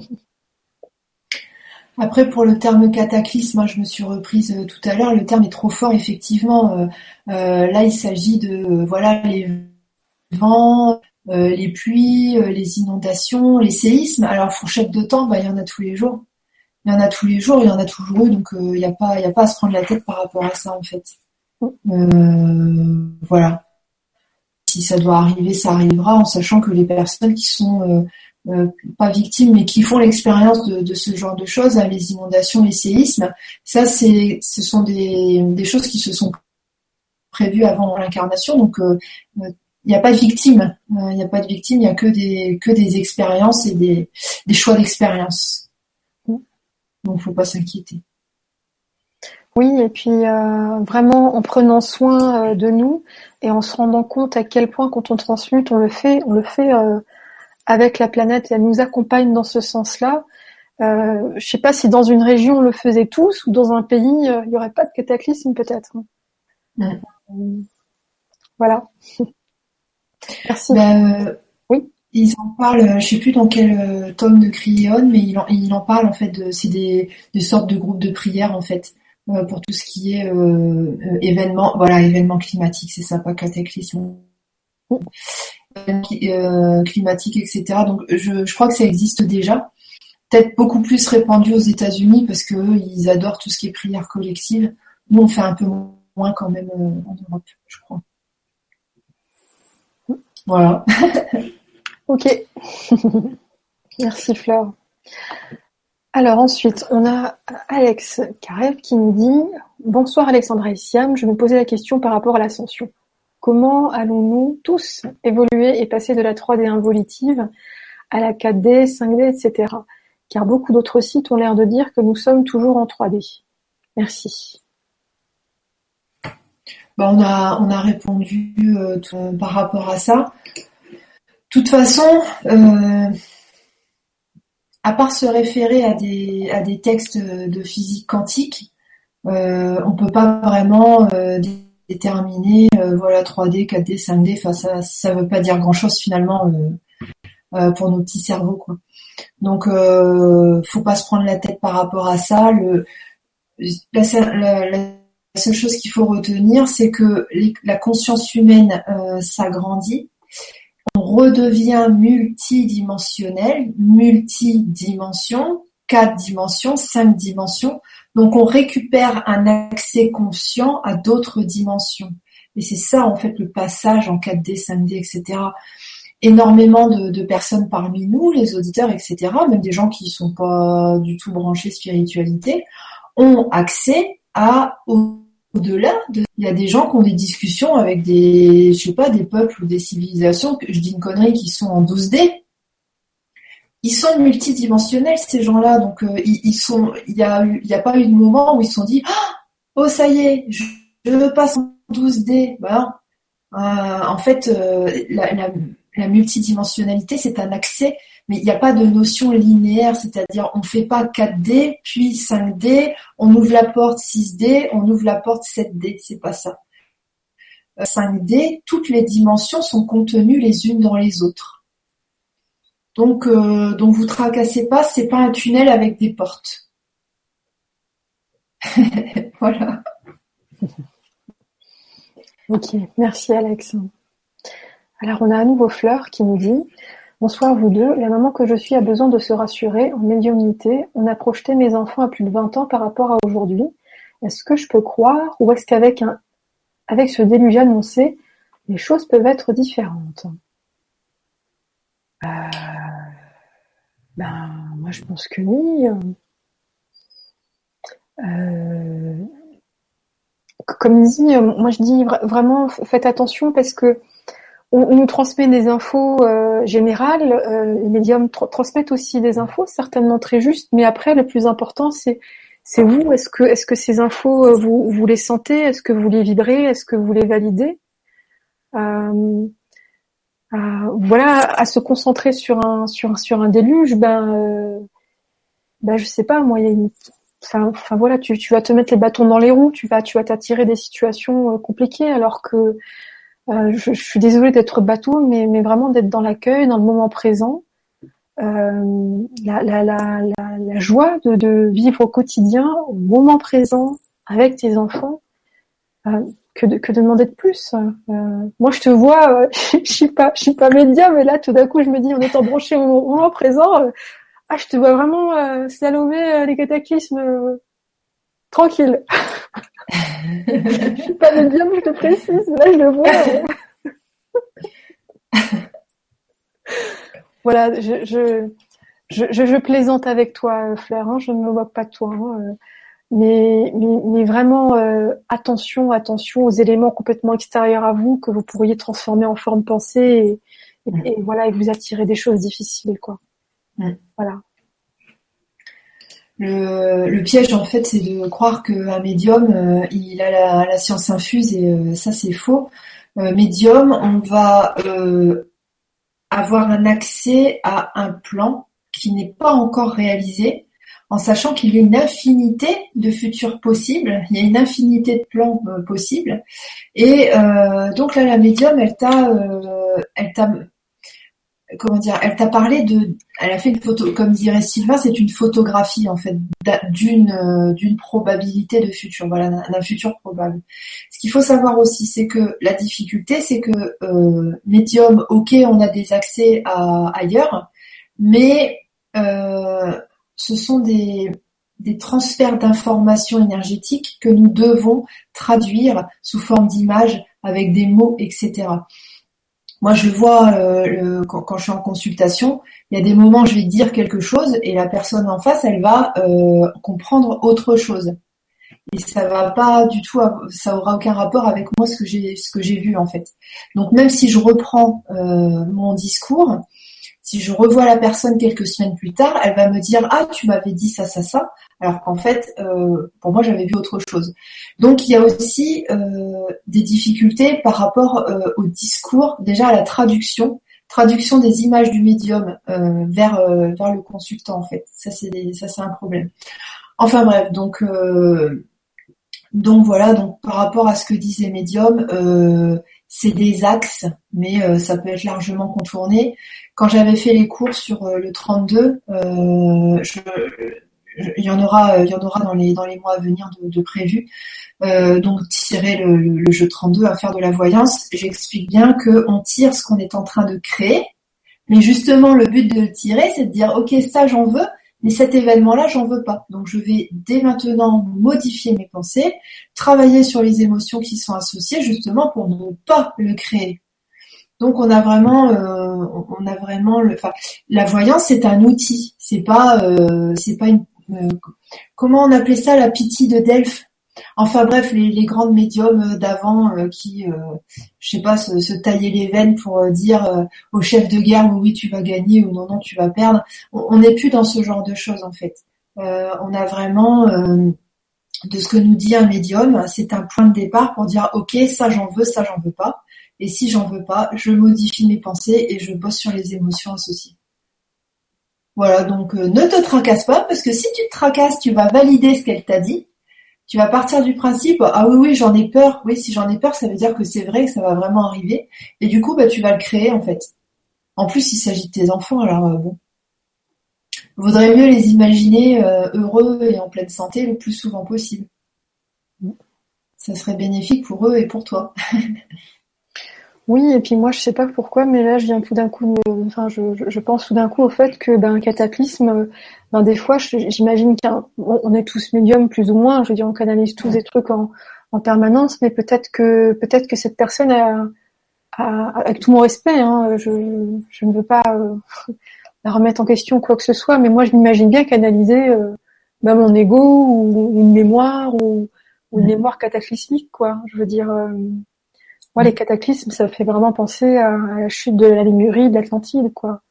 Après, pour le terme cataclysme, je me suis reprise euh, tout à l'heure. Le terme est trop fort, effectivement. Là, il s'agit de voilà les vents, les pluies, les inondations, les séismes. Alors, fourchette de temps, bah, il y en a tous les jours. Il y en a tous les jours, il y en a toujours eu, donc il n'y a pas à se prendre la tête par rapport à ça, en fait. Voilà. Si ça doit arriver, ça arrivera, en sachant que les personnes qui sont euh, pas victimes, mais qui font l'expérience de, ce genre de choses, hein, les inondations, les séismes. Ça, c'est, ce sont des, choses qui se sont prévues avant l'incarnation. Donc, euh, euh, il n'y a pas de victime. Il n'y a pas de victime. Il n'y a que des que des expériences et des, des choix d'expérience. Donc, il faut pas s'inquiéter. Oui, et puis vraiment en prenant soin de nous et en se rendant compte à quel point quand on transmute, on le fait, on le fait avec la planète et elle nous accompagne dans ce sens-là. Euh, je sais pas si dans une région on le faisait tous ou dans un pays euh, il n'y aurait pas de cataclysme peut-être. Euh, voilà. Merci. Ben, euh, oui. Ils en parlent, je sais plus dans quel tome de Cryon, mais il en, il en parle en fait. De, c'est des, des sortes de groupes de prière en fait pour tout ce qui est événement, voilà, événement climatique, c'est ça, pas cataclysme. Euh, climatique, etc. Donc je, crois que ça existe déjà. Peut-être beaucoup plus répandu aux États-Unis parce que ils adorent tout ce qui est prière collective. Nous, on fait un peu moins quand même euh, en Europe, je crois. Voilà. ok. Merci Fleur. Alors ensuite, on a Alex Karev qui nous dit Bonsoir Alexandra et Siam, je me posais la question par rapport à l'ascension. Comment allons-nous tous évoluer et passer de la 3D involutive à la 4D, 5D, etc. Car beaucoup d'autres sites ont l'air de dire que nous sommes toujours en 3D. Merci. Bah, on, a, on a répondu euh, par rapport à ça. De toute façon, euh, à part se référer à des, à des textes de physique quantique, euh, on peut pas vraiment déterminer, euh, voilà 3D, 4D, 5D. Enfin ça ça veut pas dire grand chose finalement euh, euh, pour nos petits cerveaux quoi. Donc euh, faut pas se prendre la tête par rapport à ça. Le, la, seule chose qu'il faut retenir, c'est que la conscience humaine s'agrandit, redevient multidimensionnel, multidimension, quatre dimensions, cinq dimensions. Donc on récupère un accès conscient à d'autres dimensions. Et c'est ça en fait le passage en 4D, 5D, etc. Énormément de, personnes parmi nous, les auditeurs, etc., même des gens qui ne sont pas du tout branchés spiritualité, ont accès à au-delà de. Il y a des gens qui ont des discussions avec des, je sais pas, des peuples ou des civilisations, je dis une connerie, qui sont en 12D, ils sont multidimensionnels ces gens-là, donc euh, ils, sont. Il y a il y a pas eu de moment où ils se sont dit oh ça y est, je, je passe en 12D. Bah, euh, en fait, euh, la, la, la, multidimensionnalité c'est un accès, mais il n'y a pas de notion linéaire, c'est-à-dire on fait pas 4D puis 5D, on ouvre la porte 6D, on ouvre la porte 7D, c'est pas ça. 5D, toutes les dimensions sont contenues les unes dans les autres. Donc, euh, donc vous tracassez pas, c'est pas un tunnel avec des portes. voilà. Ok, merci Alex. Alors on a à nouveau Fleur qui nous dit Bonsoir vous deux, la maman que je suis a besoin de se rassurer en médiumnité. On a projeté mes enfants à plus de 20 ans par rapport à aujourd'hui. Est-ce que je peux croire ou est-ce qu'avec un avec ce déluge annoncé, les choses peuvent être différentes? Euh, ben, moi je pense que oui. Euh, comme dit, moi je dis vraiment faites attention parce que on, nous transmet des infos euh, générales, euh, les médiums transmettent aussi des infos certainement très justes, mais après le plus important c'est vous. Est-ce que ces infos vous vous les sentez? Est-ce que vous les vibrez? Est-ce que vous les validez? Voilà, à se concentrer sur un sur sur un déluge, ben euh, ben je sais pas, moi il y a une Enfin, voilà, tu, vas te mettre les bâtons dans les roues, tu vas tu vas t'attirer des situations euh, compliquées alors que euh, je, je, suis désolée d'être bateau, mais, mais vraiment d'être dans l'accueil, dans le moment présent, euh, la, la, la, la, joie de, de vivre au quotidien, au moment présent, avec tes enfants. Euh, que de, que de demander de plus. Euh, moi, je te vois, euh, je suis pas, je suis pas média, mais là, tout d'un coup, je me dis, en étant branché au moment présent, ah, je te vois vraiment slalomer les cataclysmes tranquille. je suis pas médium, je te précise. Là, je le vois. voilà, je, je, je, plaisante avec toi, Fleur. Hein, je ne me moque pas de toi. Hein, mais, mais, vraiment, euh, attention, attention aux éléments complètement extérieurs à vous que vous pourriez transformer en forme pensée et, et, voilà, et vous attirer des choses difficiles, quoi. Mm. Voilà. Le, piège, en fait, c'est de croire qu'un médium, euh, il a la, science infuse et euh, ça, c'est faux. médium, on va avoir un accès à un plan qui n'est pas encore réalisé, en sachant qu'il y a une infinité de futurs possibles, il y a une infinité de plans euh, possibles. Et euh, donc là, la médium, elle t'a, euh, elle t'a, comment dire, elle t'a parlé de, elle a fait une photo, comme dirait Sylvain, c'est une photographie en fait d'une d'une probabilité de futur, voilà, d'un futur probable. Ce qu'il faut savoir aussi, c'est que la difficulté, c'est que médium, ok, on a des accès à ailleurs, mais euh, ce sont des, des transferts d'informations énergétiques que nous devons traduire sous forme d'images avec des mots, etc. Moi, je vois euh, quand, je suis en consultation, il y a des moments où je vais dire quelque chose et la personne en face, elle va euh, comprendre autre chose. Et ça va pas du tout, ça aura aucun rapport avec moi ce que j'ai ce que j'ai vu en fait. Donc même si je reprends mon discours, si je revois la personne quelques semaines plus tard, elle va me dire ah tu m'avais dit ça ça ça, alors qu'en fait euh, pour moi j'avais vu autre chose. Donc il y a aussi euh, des difficultés par rapport euh, au discours, déjà à la traduction, traduction des images du médium vers vers le consultant en fait. Ça c'est ça c'est un problème. Enfin bref donc donc voilà donc par rapport à ce que disait médium c'est des axes, mais ça peut être largement contourné. Quand j'avais fait les cours sur euh, le 32, euh, il y en aura, il y en aura dans les dans les mois à venir de, prévu. Euh, donc tirer le, jeu 32 à faire de la voyance, j'explique bien que on tire ce qu'on est en train de créer, mais justement le but de le tirer, c'est de dire ok ça j'en veux, mais cet événement-là j'en veux pas. Donc je vais dès maintenant modifier mes pensées, travailler sur les émotions qui sont associées justement pour ne pas le créer. Donc on a vraiment, euh, on a vraiment le, la voyance c'est un outil, c'est pas, euh, c'est pas une, euh, comment on appelait ça la pitié de Delphes? Enfin bref, les, grandes médiums d'avant qui, je sais pas, se, se, taillaient les veines pour dire au chef de guerre oui, tu vas gagner ou non non tu vas perdre. On n'est plus dans ce genre de choses en fait. on a vraiment de ce que nous dit un médium, c'est un point de départ pour dire ok ça j'en veux, ça j'en veux pas. Et si j'en veux pas, je modifie mes pensées et je bosse sur les émotions associées. Voilà, donc euh, ne te tracasse pas, parce que si tu te tracasses, tu vas valider ce qu'elle t'a dit. Tu vas partir du principe, ah oui, oui, j'en ai peur. Oui, si j'en ai peur, ça veut dire que c'est vrai, que ça va vraiment arriver. Et du coup, bah, tu vas le créer, en fait. En plus, il s'agit de tes enfants, alors euh, bon. Vaudrait mieux les imaginer euh, heureux et en pleine santé le plus souvent possible. Ça serait bénéfique pour eux et pour toi. Oui, et puis moi je sais pas pourquoi, mais là je viens tout d'un coup, enfin je, je, pense tout d'un coup au fait que ben, un cataclysme, ben des fois j'imagine qu'on est tous médiums plus ou moins, je veux dire on canalise tous des trucs en, en permanence, mais peut-être que peut-être que cette personne a, avec tout mon respect, hein, je, je ne veux pas euh, la remettre en question quoi que ce soit, mais moi je m'imagine bien canaliser euh, ben, mon ego ou, une mémoire ou, une mémoire cataclysmique quoi. Je veux dire. Euh, moi, les cataclysmes, ça fait vraiment penser à, la chute de la Lémurie, de l'Atlantide, quoi.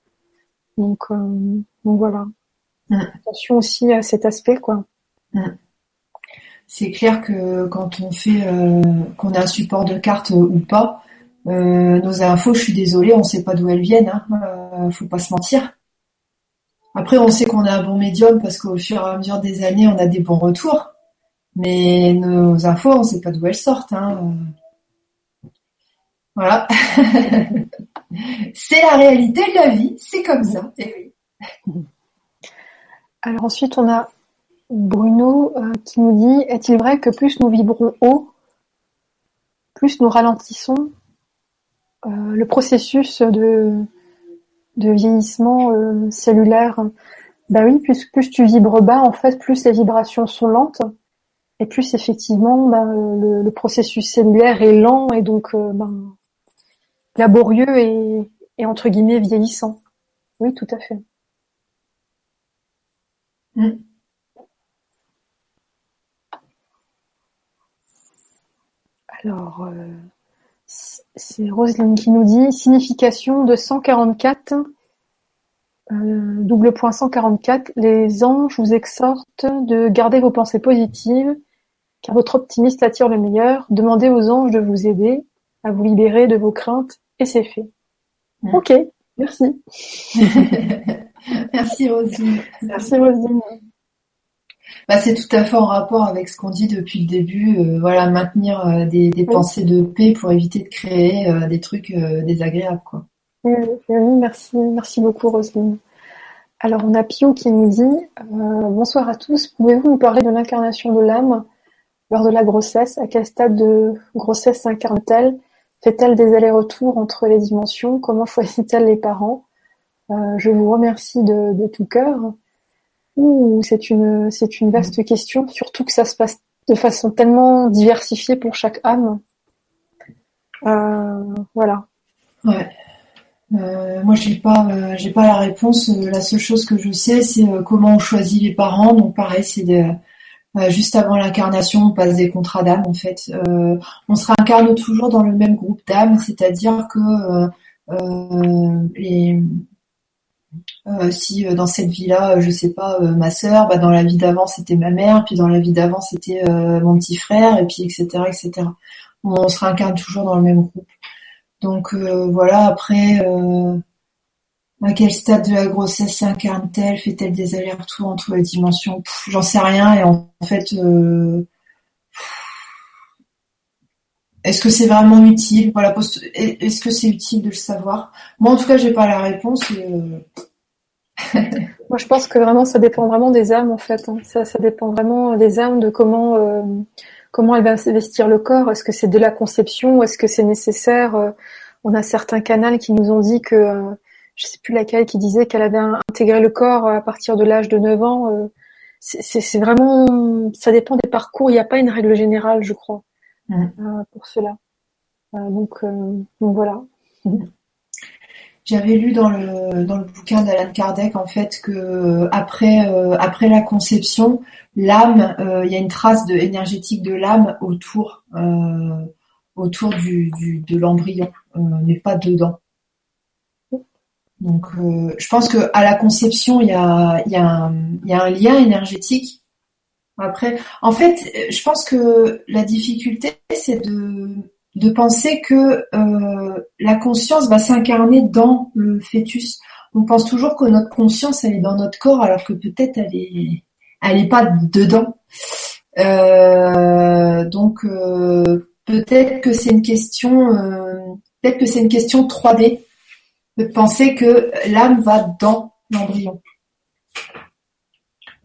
Donc, euh, donc voilà. Mm. Attention aussi à cet aspect, quoi. Mm. C'est clair que quand on fait, euh, qu'on a un support de carte ou pas, euh, nos infos, je suis désolée, on sait pas d'où elles viennent. Hein, faut pas se mentir. Après, on sait qu'on a un bon médium parce qu'au fur et à mesure des années, on a des bons retours. Mais nos infos, on sait pas d'où elles sortent. Hein. Voilà. c'est la réalité de la vie, c'est comme ça. Eh Alors ensuite, on a Bruno euh, qui nous dit Est-il vrai que plus nous vibrons haut, plus nous ralentissons euh, le processus de, vieillissement euh, cellulaire? Ben oui, plus, plus tu vibres bas, en fait, plus les vibrations sont lentes. et plus effectivement ben, le, processus cellulaire est lent et donc ben, laborieux et, et, entre guillemets vieillissant. Oui, tout à fait. Mm. Alors, euh, c'est Roselyne qui nous dit signification de 144, euh, double point 144. Les anges vous exhortent de garder vos pensées positives, car votre optimiste attire le meilleur. Demandez aux anges de vous aider à vous libérer de vos craintes, et c'est fait. Ok, merci. merci Roselyne. Merci Roselyne. Bah, c'est tout à fait en rapport avec ce qu'on dit depuis le début. Euh, voilà, maintenir euh, des, pensées de paix pour éviter de créer euh, des trucs désagréables, quoi. Oui, merci, merci beaucoup, Roselyne. Alors, on a Pio qui nous dit Bonsoir à tous. Pouvez-vous nous parler de l'incarnation de l'âme lors de la grossesse? À quel stade de grossesse s'incarne-t-elle? Fait-elle des allers-retours entre les dimensions? Comment choisit-elle les parents? Je vous remercie de tout cœur c'est une, c'est une vaste question, surtout que ça se passe de façon tellement diversifiée pour chaque âme. Euh, voilà. Ouais. Euh, moi, j'ai pas, euh, j'ai pas la réponse. La seule chose que je sais, c'est comment on choisit les parents. Donc, pareil, c'est juste avant l'incarnation, on passe des contrats d'âme. En fait, on se réincarne toujours dans le même groupe d'âmes, c'est-à-dire que euh, si euh, dans cette vie-là, euh, je sais pas, ma sœur, bah, dans la vie d'avant c'était ma mère, puis dans la vie d'avant c'était mon petit frère, et puis etc. etc. On se réincarne toujours dans le même groupe. Donc voilà, après, à quel stade de la grossesse s'incarne-t-elle? Fait-elle des allers-retours entre les dimensions? J'en sais rien, et en, fait, est-ce que c'est vraiment utile? Voilà, est-ce que c'est utile de le savoir? Moi, en tout cas, j'ai pas la réponse. Et, Moi, je pense que vraiment, ça dépend vraiment des âmes, en fait. Hein. Ça, ça dépend vraiment des âmes, de comment euh, comment elle va investir le corps. Est-ce que c'est de la conception est-ce que c'est nécessaire? Euh, On a certains canals qui nous ont dit que, euh, je sais plus laquelle, qui disait qu'elle avait intégré le corps à partir de l'âge de 9 ans. Euh, c'est vraiment, ça dépend des parcours. Il n'y a pas une règle générale, je crois, mmh. pour cela. donc, donc voilà. J'avais lu dans le dans le bouquin d'Alan Kardec en fait que euh, après euh, après la conception, l'âme, euh, il y a une trace de énergétique de l'âme autour autour du, du de l'embryon, mais pas dedans. Donc je pense que à la conception, il y a y a un, y a un lien énergétique. Après, en fait, je pense que la difficulté c'est de de penser que euh, la conscience va s'incarner dans le fœtus. On pense toujours que notre conscience elle est dans notre corps alors que peut-être elle est elle est pas dedans. Euh, donc euh, peut-être que c'est une question peut-être que c'est une question 3D de penser que l'âme va dans l'embryon.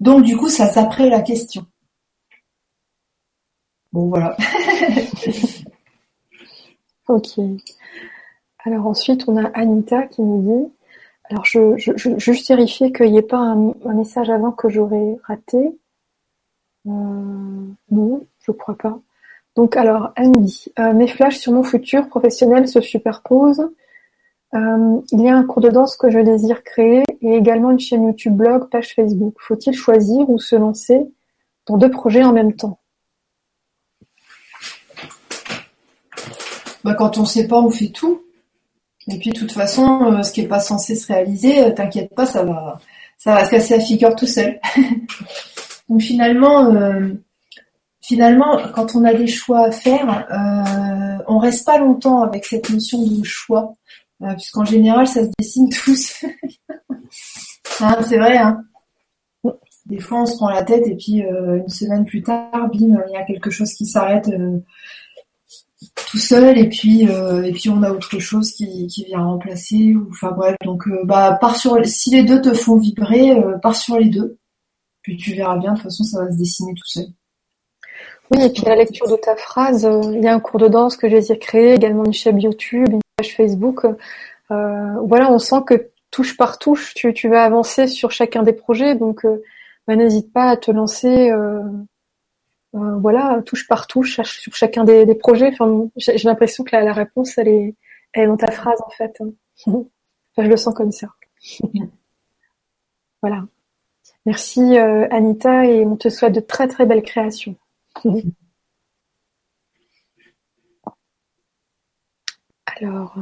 Donc du coup ça s'après la question. Bon voilà. Ok. Alors ensuite, on a Anita qui nous dit, alors je, je, juste vérifier qu'il n'y ait pas un, message avant que j'aurais raté. Euh, non, je crois pas. Donc alors, elle euh, mes flashs sur mon futur professionnel se superposent. Euh, il y a un cours de danse que je désire créer et également une chaîne YouTube, blog, page Facebook. Faut-il choisir ou se lancer dans deux projets en même temps? Bah, quand on sait pas, on fait tout. Et puis de toute façon, euh, ce qui est pas censé se réaliser, euh, t'inquiète pas, ça va, ça va se casser la figure tout seul. Donc finalement, finalement, quand on a des choix à faire, on reste pas longtemps avec cette notion de choix, puisqu'en général, ça se dessine tous. hein, c'est vrai. Hein des fois, on se prend la tête et puis une semaine plus tard, bim, il y a quelque chose qui s'arrête tout seul et puis euh, on a autre chose qui, vient remplacer enfin bref donc euh, bah sur si les deux te font vibrer euh, pars sur les deux puis tu verras bien de toute façon ça va se dessiner tout seul oui et puis la lecture de ta phrase il y a un cours de danse que j'ai créé également une chaîne YouTube page Facebook voilà on sent que touche par touche tu, vas avancer sur chacun des projets donc bah, n'hésite pas à te lancer voilà, touche par touche sur chacun des, projets. J'ai l'impression que la, réponse, elle est, dans ta phrase en fait. Je le sens comme ça. voilà. Merci Anita et on te souhaite de très très belles créations. Alors,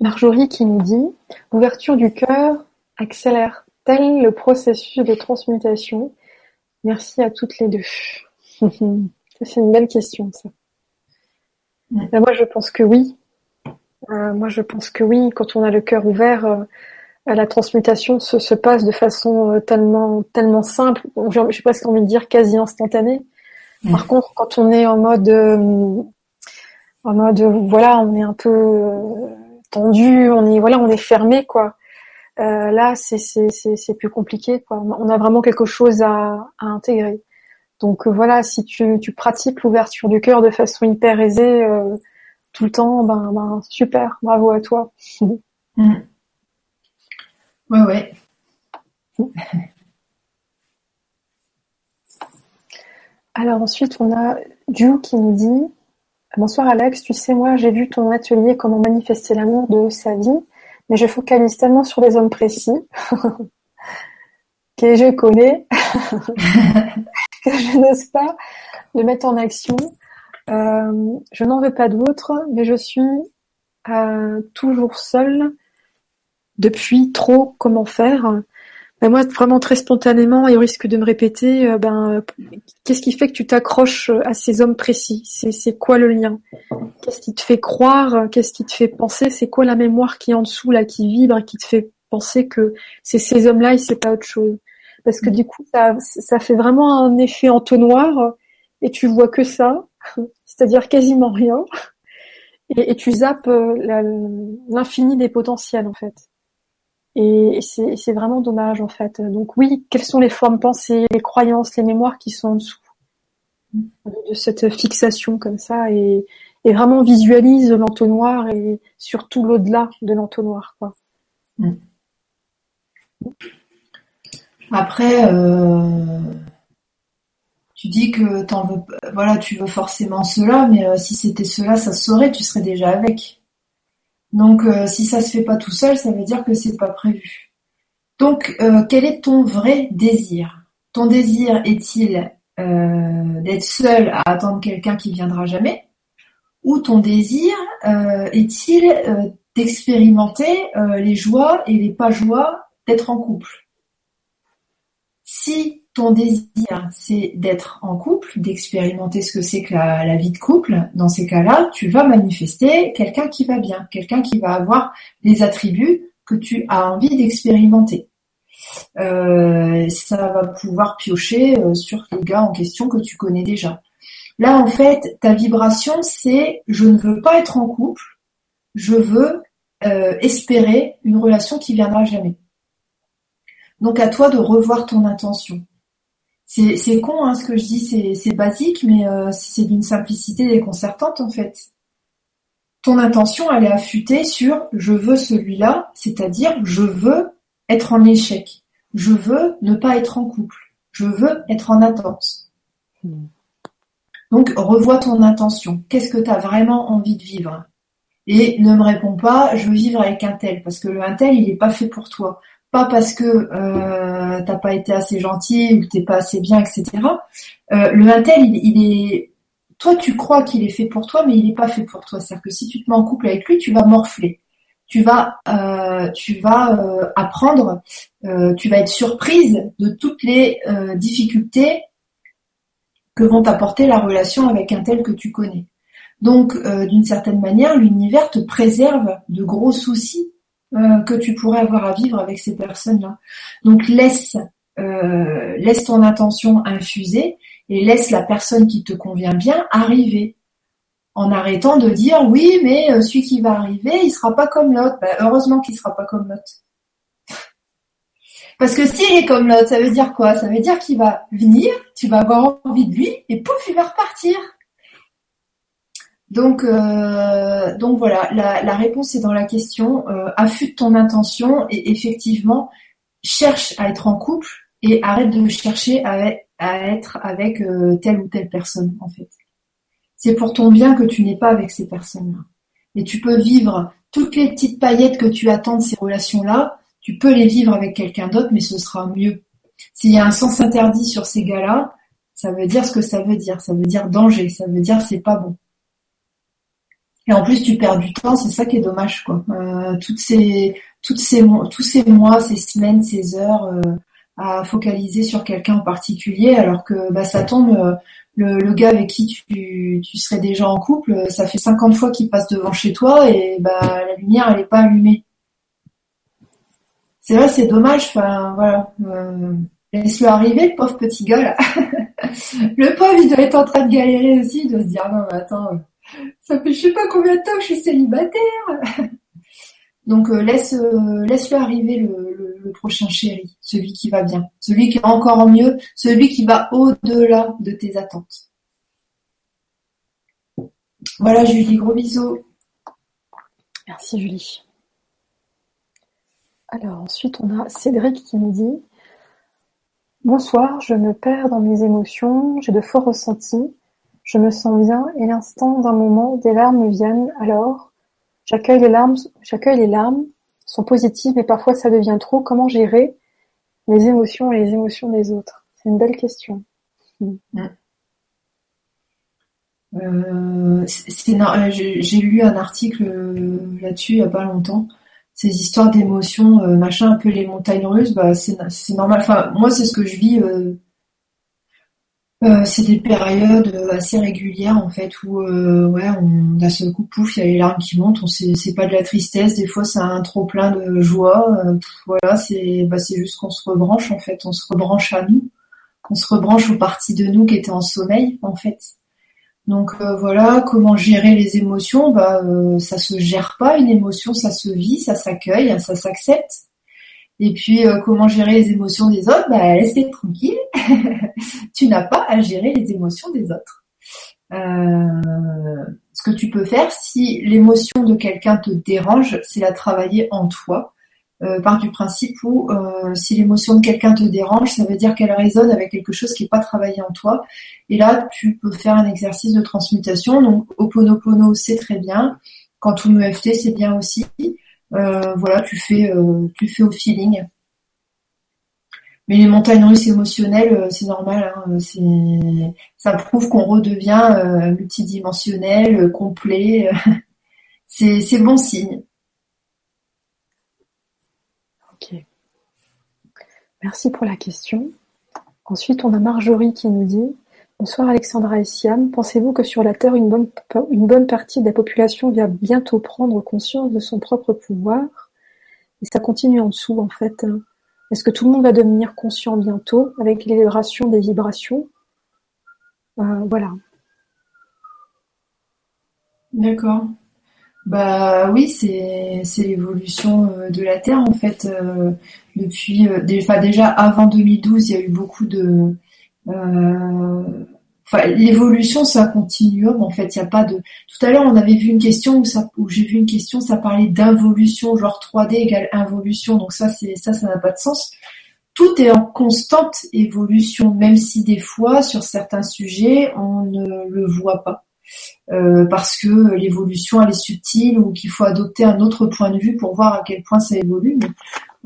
Marjorie qui nous dit L'ouverture du cœur accélère-t-elle le processus de transmutation? Merci à toutes les deux. c'est une belle question, ça. Ben, moi, je pense que oui. Euh, moi, je pense que oui. Quand on a le cœur ouvert, euh, la transmutation se, passe de façon euh, tellement, tellement simple. J'ai presque envie de dire quasi instantanée. Par contre, quand on est en mode, en mode, voilà, on est un peu tendu, on est voilà, on est fermé quoi. Euh, là, c'est c'est plus compliqué quoi. On a vraiment quelque chose à, à intégrer. Donc euh, voilà, si tu, tu pratiques l'ouverture du cœur de façon hyper aisée euh, tout le temps, ben, ben super, bravo à toi. Mm. Ouais ouais. Alors ensuite, on a Ju qui nous dit Bonsoir Alex, tu sais moi j'ai vu ton atelier comment manifester l'amour de sa vie, mais je focalise tellement sur des hommes précis que je connais que je n'ose pas le mettre en action. Euh, je n'en veux pas d'autres, mais je suis euh, toujours seule depuis trop comment faire. Ben moi, vraiment très spontanément, et au risque de me répéter, euh, ben qu'est-ce qui fait que tu t'accroches à ces hommes précis? C'est c'est quoi le lien? Qu'est-ce qui te fait croire? Qu'est-ce qui te fait penser? C'est quoi la mémoire qui est en dessous là, qui vibre, qui te fait penser que c'est ces hommes-là et c'est pas autre chose? Parce que du coup, ça ça fait vraiment un effet entonnoir et tu vois que ça, c'est-à-dire quasiment rien, et, et tu zappes euh, l'infini des potentiels en fait. Et c'est vraiment dommage en fait. Donc oui, quelles sont les formes pensées, les croyances, les mémoires qui sont en dessous de cette fixation comme ça et, vraiment visualise l'entonnoir et surtout l'au-delà de l'entonnoir. Mm. Après, euh, tu dis que t'en veux, voilà, tu veux forcément cela, mais euh, si c'était cela, ça se saurait, tu serais déjà avec. Donc, euh, si ça se fait pas tout seul, ça veut dire que c'est pas prévu. Donc, euh, quel est ton vrai désir? Ton désir est-il euh, d'être seul à attendre quelqu'un qui viendra jamais? Ou ton désir est-il d'expérimenter les joies et les pas joies d'être en couple? Si ton désir, c'est d'être en couple, d'expérimenter ce que c'est que la, vie de couple, dans ces cas-là, tu vas manifester quelqu'un qui va bien, quelqu'un qui va avoir les attributs que tu as envie d'expérimenter. Euh, ça va pouvoir piocher euh, sur les gars en question que tu connais déjà. Là, en fait, ta vibration, c'est je ne veux pas être en couple, je veux euh, espérer une relation qui viendra jamais. Donc à toi de revoir ton intention. C'est con hein, ce que je dis, c'est basique, mais euh, c'est d'une simplicité déconcertante en fait. Ton intention, elle est affûtée sur je veux celui-là, c'est-à-dire je veux être en échec, je veux ne pas être en couple, je veux être en attente. Hmm. Donc revois ton intention. Qu'est-ce que tu as vraiment envie de vivre? Et ne me réponds pas je veux vivre avec un tel, parce que le un tel, il n'est pas fait pour toi pas parce que euh, t'as pas été assez gentil ou t'es pas assez bien, etc. Euh, le intel, il, est, toi tu crois qu'il est fait pour toi, mais il n'est pas fait pour toi. C'est-à-dire que si tu te mets en couple avec lui, tu vas morfler, tu vas, euh, tu vas euh, apprendre, tu vas être surprise de toutes les difficultés que vont t'apporter la relation avec un tel que tu connais. Donc, d'une certaine manière, l'univers te préserve de gros soucis euh, que tu pourrais avoir à vivre avec ces personnes-là. Donc laisse euh, laisse ton intention infuser et laisse la personne qui te convient bien arriver en arrêtant de dire oui mais euh, celui qui va arriver il sera pas comme l'autre. Ben, heureusement qu'il sera pas comme l'autre. Parce que s'il est comme l'autre, ça veut dire quoi? Ça veut dire qu'il va venir, tu vas avoir envie de lui et pouf, il va repartir. Donc, euh, donc voilà, la, réponse est dans la question. Euh, affûte ton intention et effectivement cherche à être en couple et arrête de chercher à, être avec euh, telle ou telle personne en fait. C'est pour ton bien que tu n'es pas avec ces personnes-là. Et tu peux vivre toutes les petites paillettes que tu attends de ces relations-là, tu peux les vivre avec quelqu'un d'autre, mais ce sera mieux. S'il y a un sens interdit sur ces gars-là, ça veut dire ce que ça veut dire. Ça veut dire danger. Ça veut dire c'est pas bon. Et en plus, tu perds du temps. C'est ça qui est dommage, quoi. Euh, toutes ces, toutes ces, tous ces mois, ces semaines, ces heures euh, à focaliser sur quelqu'un en particulier, alors que bah, ça tombe. Euh, le, gars avec qui tu, tu serais déjà en couple, ça fait 50 fois qu'il passe devant chez toi et bah la lumière elle est pas allumée. C'est vrai, c'est dommage. Enfin voilà. Laisse-le arriver, le pauvre petit gars là. le pauvre, il doit être en train de galérer aussi, doit se dire non mais attends, ça fait je sais pas combien de temps que je suis célibataire. Donc euh, euh, laisse-le arriver le, le, prochain chéri, celui qui va bien, celui qui est encore mieux, celui qui va au-delà de tes attentes. Voilà Julie, gros bisous. Merci Julie. Alors ensuite on a Cédric qui nous dit Bonsoir, je me perds dans mes émotions, j'ai de forts ressentis, je me sens bien et l'instant d'un moment des larmes me viennent alors, j'accueille les larmes, j'accueille les larmes, sont positives mais parfois ça devient trop, comment gérer les émotions et les émotions des autres? C'est une belle question. Euh, j'ai lu un article là-dessus il n'y a pas longtemps ces histoires d'émotions, euh, machin, un peu les montagnes russes, bah c'est normal. Enfin, moi c'est ce que je vis. Euh, euh, c'est des périodes assez régulières en fait où ouais, on d'un seul coup pouf, il y a les larmes qui montent. On c'est pas de la tristesse, des fois c'est un trop plein de joie. voilà, c'est bah c'est juste qu'on se rebranche en fait, on se rebranche à nous, on se rebranche aux parties de nous qui étaient en sommeil en fait. Donc euh, voilà, comment gérer les émotions? Bah euh, ça se gère pas une émotion, ça se vit, ça s'accueille, ça s'accepte. Et puis euh, comment gérer les émotions des autres? Bah laisse-les tranquilles. tu n'as pas à gérer les émotions des autres. ce que tu peux faire, si l'émotion de quelqu'un te dérange, c'est la travailler en toi euh, part du principe où euh, si l'émotion de quelqu'un te dérange, ça veut dire qu'elle résonne avec quelque chose qui n'est pas travaillé en toi. Et là, tu peux faire un exercice de transmutation. Donc, Oponopono, c'est très bien. Quand tout EFT, c'est bien aussi. Euh, voilà, tu fais, euh, tu fais au feeling. Mais les montagnes russes émotionnelles, euh, c'est normal. Hein, ça prouve qu'on redevient multidimensionnel, complet. c'est, c'est bon signe. Merci pour la question. Ensuite, on a Marjorie qui nous dit Bonsoir Alexandra et Siam. Pensez-vous que sur la Terre, une bonne, partie de la population va bientôt prendre conscience de son propre pouvoir? Et ça continue en dessous, en fait. Est-ce que tout le monde va devenir conscient bientôt avec l'élévation des vibrations? Euh, Voilà. D'accord. Bah oui, c'est l'évolution euh, de la Terre en fait. Euh, depuis, déjà avant 2012, il y a eu beaucoup de. Enfin, l'évolution, c'est un continuum. En fait, il y a pas de. Tout à l'heure, on avait vu une question où, j'ai vu une question, ça parlait d'involution, genre 3D égale involution. Donc ça, ça n'a pas de sens. Tout est en constante évolution, même si des fois, sur certains sujets, on ne le voit pas. Euh, parce que l'évolution elle est subtile ou qu'il faut adopter un autre point de vue pour voir à quel point ça évolue.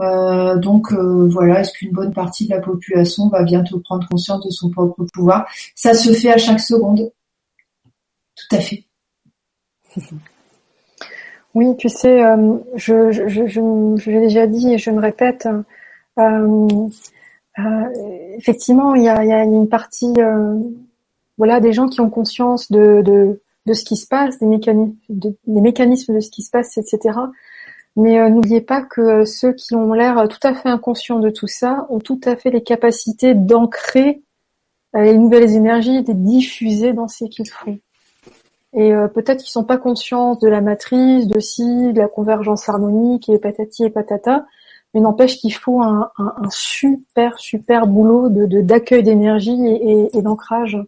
Euh, donc euh, voilà, est-ce qu'une bonne partie de la population va bientôt prendre conscience de son propre pouvoir? Ça se fait à chaque seconde. Tout à fait. Oui, tu sais, je, je, l'ai déjà dit et je me répète, effectivement, il y a, une partie voilà, des gens qui ont conscience de, ce qui se passe, des mécanismes, de, des mécanismes de ce qui se passe, etc. Mais euh, n'oubliez pas que euh, ceux qui ont l'air tout à fait inconscients de tout ça ont tout à fait les capacités d'ancrer euh, les nouvelles énergies et de diffuser dans ce qu'ils font. Et peut-être qu'ils sont pas conscients de la matrice, de si, de la convergence harmonique et patati et patata, mais n'empêche qu'il faut un, un, un, super super boulot de d'accueil d'énergie et, et, et d'ancrage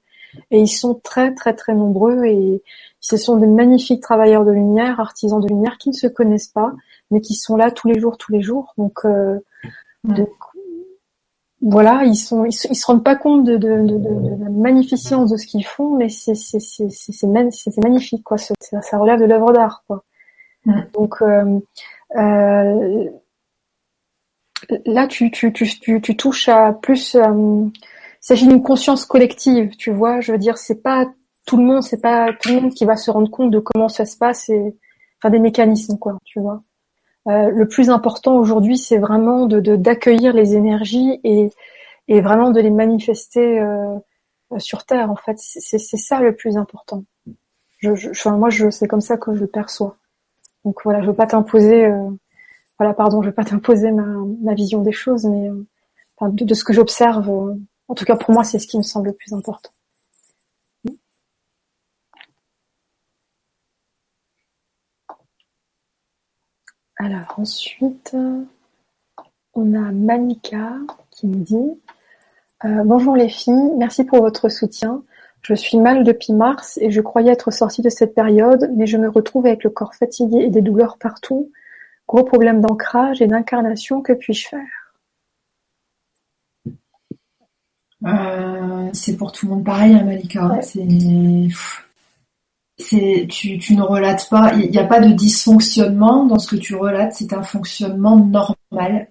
et ils sont très très très nombreux et ce sont des magnifiques travailleurs de lumière, artisans de lumière qui ne se connaissent pas, mais qui sont là tous les jours, tous les jours. Donc, euh, voilà, ils sont, ils, se rendent pas compte de, de, de, de la magnificence de ce qu'ils font, mais c'est magnifique quoi. Ça, ça relève de l'œuvre d'art quoi. Donc euh, euh, là, tu, tu, tu, tu, tu touches à plus. Euh, il s'agit d'une conscience collective, tu vois. Je veux dire, c'est pas tout le monde, c'est pas tout le monde qui va se rendre compte de comment ça se passe et enfin des mécanismes quoi, tu vois. Euh, le plus important aujourd'hui, c'est vraiment de d'accueillir les énergies et, et vraiment de les manifester euh, sur Terre. En fait, c'est ça le plus important. Je, je, enfin, moi, je, c'est comme ça que je le perçois. Donc voilà, je veux pas t'imposer, euh, voilà, pardon, je veux pas t'imposer ma, ma vision des choses, mais euh, enfin, de, de, ce que j'observe, euh, en tout cas pour moi, c'est ce qui me semble le plus important. Alors ensuite, on a Manika qui me dit euh, Bonjour les filles, merci pour votre soutien. Je suis mal depuis mars et je croyais être sortie de cette période, mais je me retrouve avec le corps fatigué et des douleurs partout. Gros problème d'ancrage et d'incarnation, que puis-je faire? Euh, C'est pour tout le monde pareil, hein, Malika. C'est c'est tu, tu ne relates pas, il n'y a pas de dysfonctionnement dans ce que tu relates, c'est un fonctionnement normal,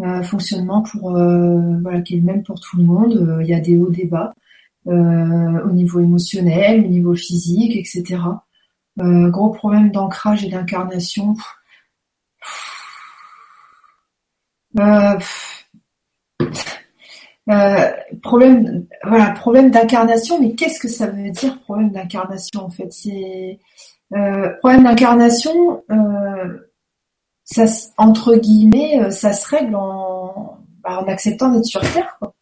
un fonctionnement pour euh, voilà qui est le même pour tout le monde. Euh, il y a des hauts, des bas euh, au niveau émotionnel, au niveau physique, etc. gros problème d'ancrage et d'incarnation. Euh, problème, voilà, problème d'incarnation, mais qu'est-ce que ça veut dire problème d'incarnation en fait? C'est euh, problème d'incarnation, euh, ça entre guillemets, euh, ça se règle en, bah, en acceptant d'être sur Terre. Quoi.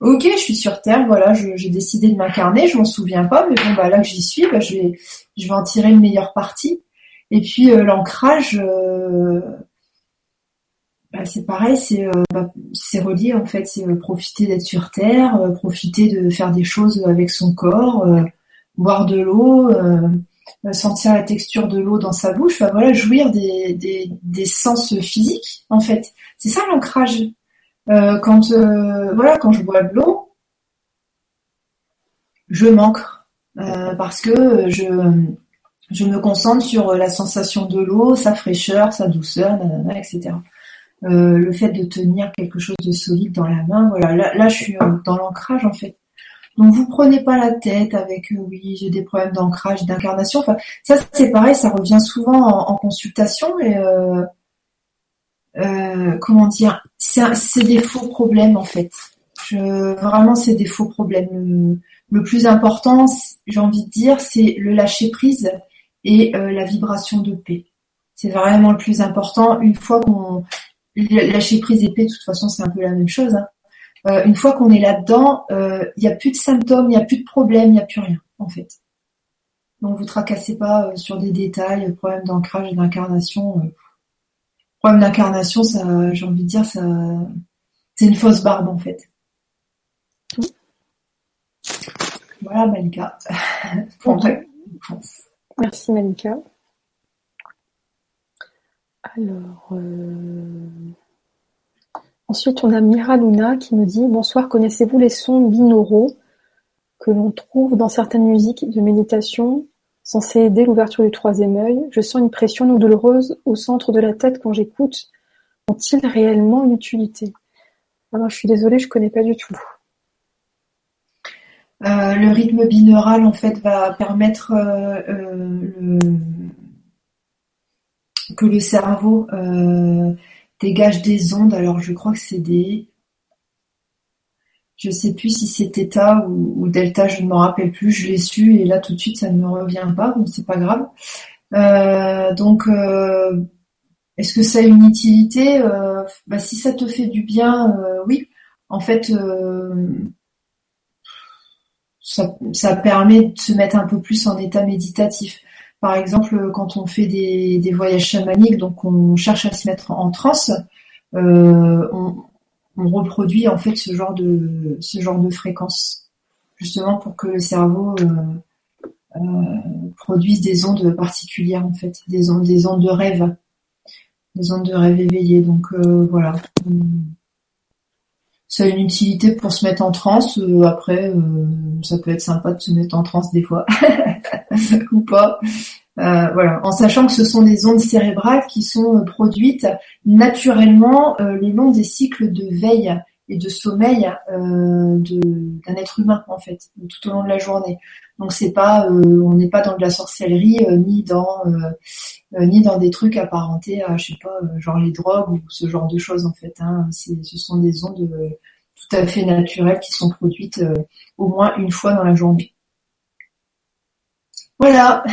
Ok, je suis sur Terre, voilà, j'ai décidé de m'incarner, je m'en souviens pas, mais bon, bah là que j'y suis, bah, je vais, je vais en tirer le meilleur parti. Et puis euh, l'ancrage, bah, c'est pareil, c'est euh, bah, relié en fait, c'est euh, profiter d'être sur terre, euh, profiter de faire des choses avec son corps, boire de l'eau, sentir la texture de l'eau dans sa bouche, enfin voilà, jouir des, sens physiques en fait. C'est ça l'ancrage. quand voilà, quand je bois de l'eau, je manque parce que je me concentre sur la sensation de l'eau, sa fraîcheur, sa douceur, etc. Euh, le fait de tenir quelque chose de solide dans la main, voilà, là, je suis euh, dans l'ancrage en fait. Donc vous prenez pas la tête avec euh, oui j'ai des problèmes d'ancrage, d'incarnation. Enfin ça c'est pareil, ça revient souvent en, consultation et comment dire, c'est des faux problèmes en fait. Vraiment c'est des faux problèmes. Le, le plus important, j'ai envie de dire, c'est le lâcher prise et la vibration de paix. C'est vraiment le plus important. Une fois qu'on lâcher prise épée, de toute façon, c'est un peu la même chose. Hein. Euh, une fois qu'on est là-dedans, il euh, n'y a plus de symptômes, il n'y a plus de problèmes, il n'y a plus rien, en fait. Donc vous tracassez pas euh, sur des détails, problème d'ancrage et d'incarnation. problème d'incarnation, ça, j'ai envie de dire, ça, c'est une fausse barbe, en fait. Voilà, Malika. Merci, Malika. Alors, euh, ensuite, on a Mira Luna qui nous dit Bonsoir, connaissez-vous les sons binauraux que l'on trouve dans certaines musiques de méditation censées aider l'ouverture du troisième œil? Je sens une pression ou douloureuse au centre de la tête quand j'écoute. Ont-ils réellement une utilité? Alors, je suis désolée, je connais pas du tout. Euh, le rythme binaural en fait va permettre euh, le que le cerveau euh, dégage des ondes. Alors je crois que c'est des... Je sais plus si c'est θ ou, delta, je ne m'en rappelle plus, je l'ai su et là tout de suite ça ne me revient pas, donc c'est pas grave. Euh, donc euh, est-ce que ça a une utilité bah, Si ça te fait du bien, oui. En fait, ça, ça, permet de se mettre un peu plus en état méditatif. Par exemple, quand on fait des, voyages chamaniques, donc on cherche à se mettre en transe, euh, on, reproduit en fait ce genre de ce genre de fréquence, justement pour que le cerveau euh, euh, produise des ondes particulières en fait, des ondes des ondes de rêve, des ondes de rêve éveillé. Donc voilà. Ça a une utilité pour se mettre en transe. après, ça peut être sympa de se mettre en transe des fois ou pas. voilà, en sachant que ce sont des ondes cérébrales qui sont produites naturellement les longs des cycles de veille et de sommeil euh, d'un être humain en fait tout au long de la journée. Donc c'est pas, euh, on n'est pas dans de la sorcellerie euh, ni dans ni dans des trucs apparentés à je sais pas genre les drogues ou ce genre de choses en fait. Hein. Ce sont des ondes tout à fait naturelles qui sont produites au moins une fois dans la journée. Voilà.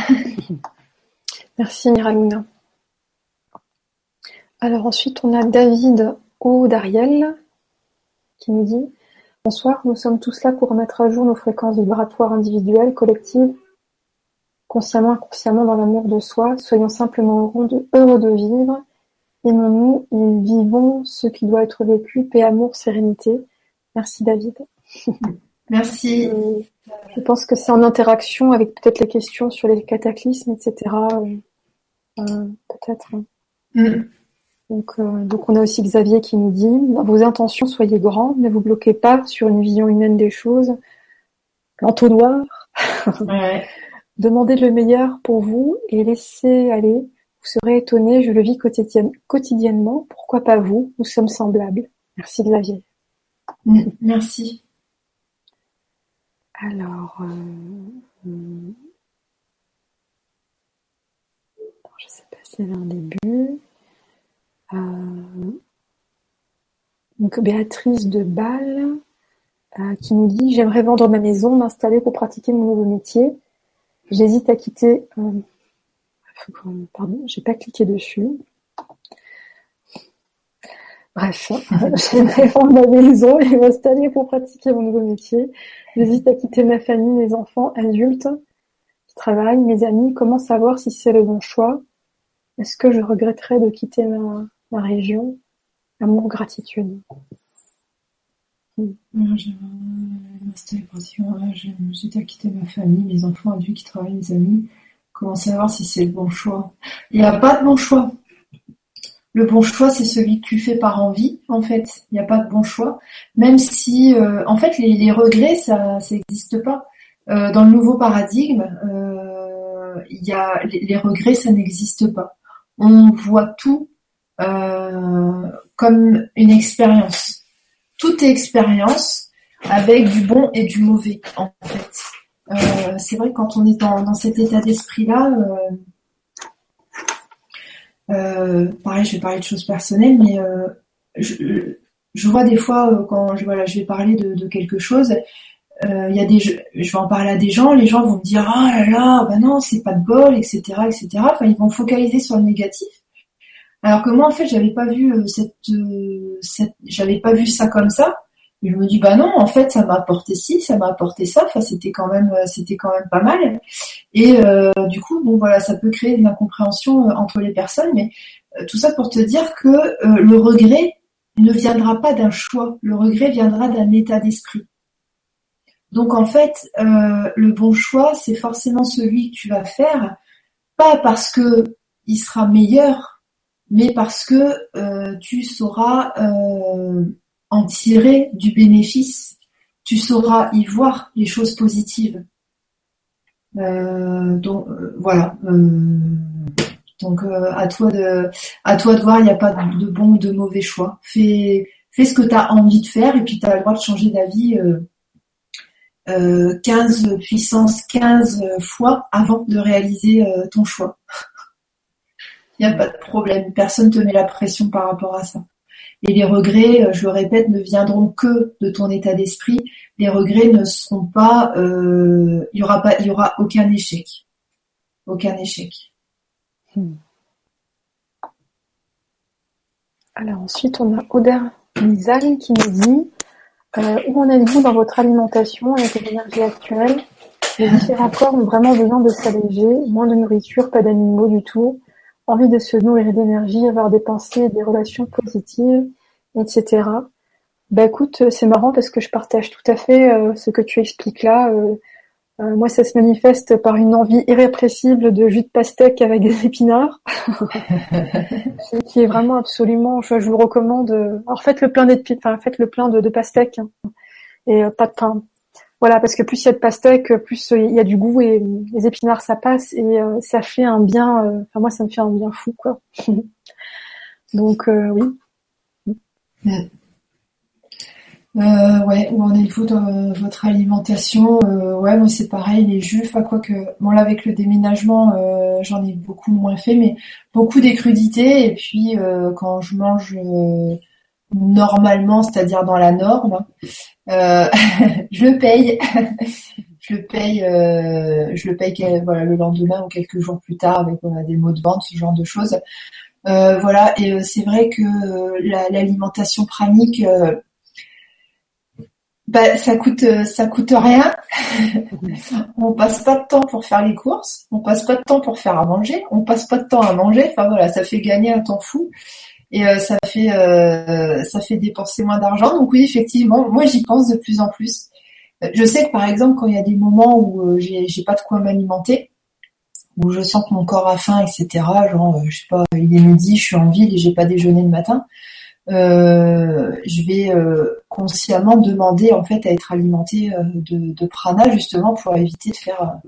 Merci Miraluna. Alors ensuite on a David O'Dariel qui nous dit Bonsoir, nous sommes tous là pour remettre à jour nos fréquences vibratoires individuelles, collectives, consciemment, inconsciemment dans l'amour de soi. Soyons simplement heureux de vivre. Aimons-nous et vivons ce qui doit être vécu, paix, amour, sérénité. Merci David. Merci. je pense que c'est en interaction avec peut-être les questions sur les cataclysmes, etc. Euh, peut-être. Mm. Euh, donc, on a aussi Xavier qui nous dit vos intentions soyez grands, ne vous bloquez pas sur une vision humaine des choses. L'entonnoir. Demandez le meilleur pour vous et laissez aller. Vous serez étonné, je le vis quotidiennement. Pourquoi pas vous? Nous sommes semblables. Merci Xavier. Merci. Alors, euh, hmm. je ne sais pas s'il y avait un début. Euh, donc Béatrice de Bâle euh, qui nous dit J'aimerais vendre ma maison, m'installer pour pratiquer mon nouveau métier. J'hésite à quitter. Euh, pardon, j'ai pas cliqué dessus. Bref, j'aimerais vendre ma maison et m'installer pour pratiquer mon nouveau métier. J'hésite à quitter ma famille, mes enfants, adultes qui travaillent, mes amis. Comment savoir si c'est le bon choix? Est-ce que je regretterais de quitter ma, la région, amour, gratitude. J'ai à quitter ma famille, mes enfants adultes qui travaillent, mes amis. Comment savoir si c'est le bon choix? Il n'y a pas de bon choix. Le bon choix, c'est celui que tu fais par envie, en fait. Il n'y a pas de bon choix. Même si, euh, en fait, les, regrets, ça n'existe pas. Euh, dans le nouveau paradigme, euh, y a, les regrets, ça n'existe pas. On voit tout euh, comme une expérience. Tout est expérience avec du bon et du mauvais en fait. Euh, c'est vrai que quand on est dans, cet état d'esprit-là, euh, pareil, je vais parler de choses personnelles, mais je, vois des fois quand je, voilà, je vais parler de, quelque chose, il y a des, je, vais en parler à des gens, les gens vont me dire ah là là, bah non, c'est pas de bol, etc., etc. Enfin, ils vont focaliser sur le négatif. Alors que moi, en fait, j'avais pas vu euh, euh, cette, j'avais pas vu ça comme ça. Et je me dis bah non, en fait, ça m'a apporté ci, ça m'a apporté ça. Enfin, c'était quand même, euh, c'était quand même pas mal. Et du coup, bon voilà, ça peut créer une incompréhension entre les personnes, mais tout ça pour te dire que le regret ne viendra pas d'un choix. Le regret viendra d'un état d'esprit. Donc en fait, le bon choix, c'est forcément celui que tu vas faire, pas parce que il sera meilleur mais parce que euh, tu sauras euh, en tirer du bénéfice, tu sauras y voir les choses positives. Euh, donc voilà. donc à toi de à toi de voir, il n'y a pas de bon ou de mauvais choix. Fais fais ce que tu as envie de faire et puis tu as le droit de changer d'avis 15 puissance 15 fois avant de réaliser ton choix. Il n'y a pas de problème. Personne te met la pression par rapport à ça. Et les regrets, euh, je le répète, ne viendront que de ton état d'esprit. Les regrets ne seront pas, euh, il y aura pas, il y aura aucun échec, aucun échec. Hmm. Alors ensuite, on a Oder Nizal qui nous dit euh, où en êtes-vous dans votre alimentation avec l'énergie actuelle? Les différents corps ont vraiment besoin de s'alléger, moins de nourriture, pas d'animaux du tout envie de se nourrir d'énergie, avoir des pensées, des relations positives, etc. Bah écoute, c'est marrant parce que je partage tout à fait euh, ce que tu expliques là. Euh, Euh, moi, ça se manifeste par une envie irrépressible de jus de pastèque avec des épinards, qui est vraiment absolument. Je, vous recommande. Alors faites le plein d'épinards, enfin faites le plein de, de pastèque hein, et pas de pain. Voilà, parce que plus il y a de pastèque, plus il y a du goût et les épinards ça passe et ça fait un bien. Enfin moi, ça me fait un bien fou quoi. Donc oui. Mm. Euh, ouais, où en êtes-vous dans votre alimentation? Euh, Ouais, moi c'est pareil, les jus, enfin quoi que, bon là avec le déménagement, euh, j'en ai beaucoup moins fait, mais beaucoup des crudités. Et puis euh, quand je mange normalement, c'est-à-dire dans la norme, je le paye, je le paye, je le paye le lendemain ou quelques jours plus tard avec des mots de vente, ce genre de choses. voilà, et c'est vrai que l'alimentation pranique bah, ça coûte euh, ça coûte rien. on passe pas de temps pour faire les courses, on passe pas de temps pour faire à manger, on passe pas de temps à manger. Enfin voilà, ça fait gagner un temps fou et euh, ça fait euh, ça fait dépenser moins d'argent. Donc oui, effectivement, moi j'y pense de plus en plus. Je sais que par exemple quand il y a des moments où j'ai j'ai pas de quoi m'alimenter, où je sens que mon corps a faim, etc. Genre je sais pas, il est midi, je suis en ville et j'ai pas déjeuné le matin euh, je vais euh, consciemment demander en fait à être alimenté euh, de, prana justement pour éviter de faire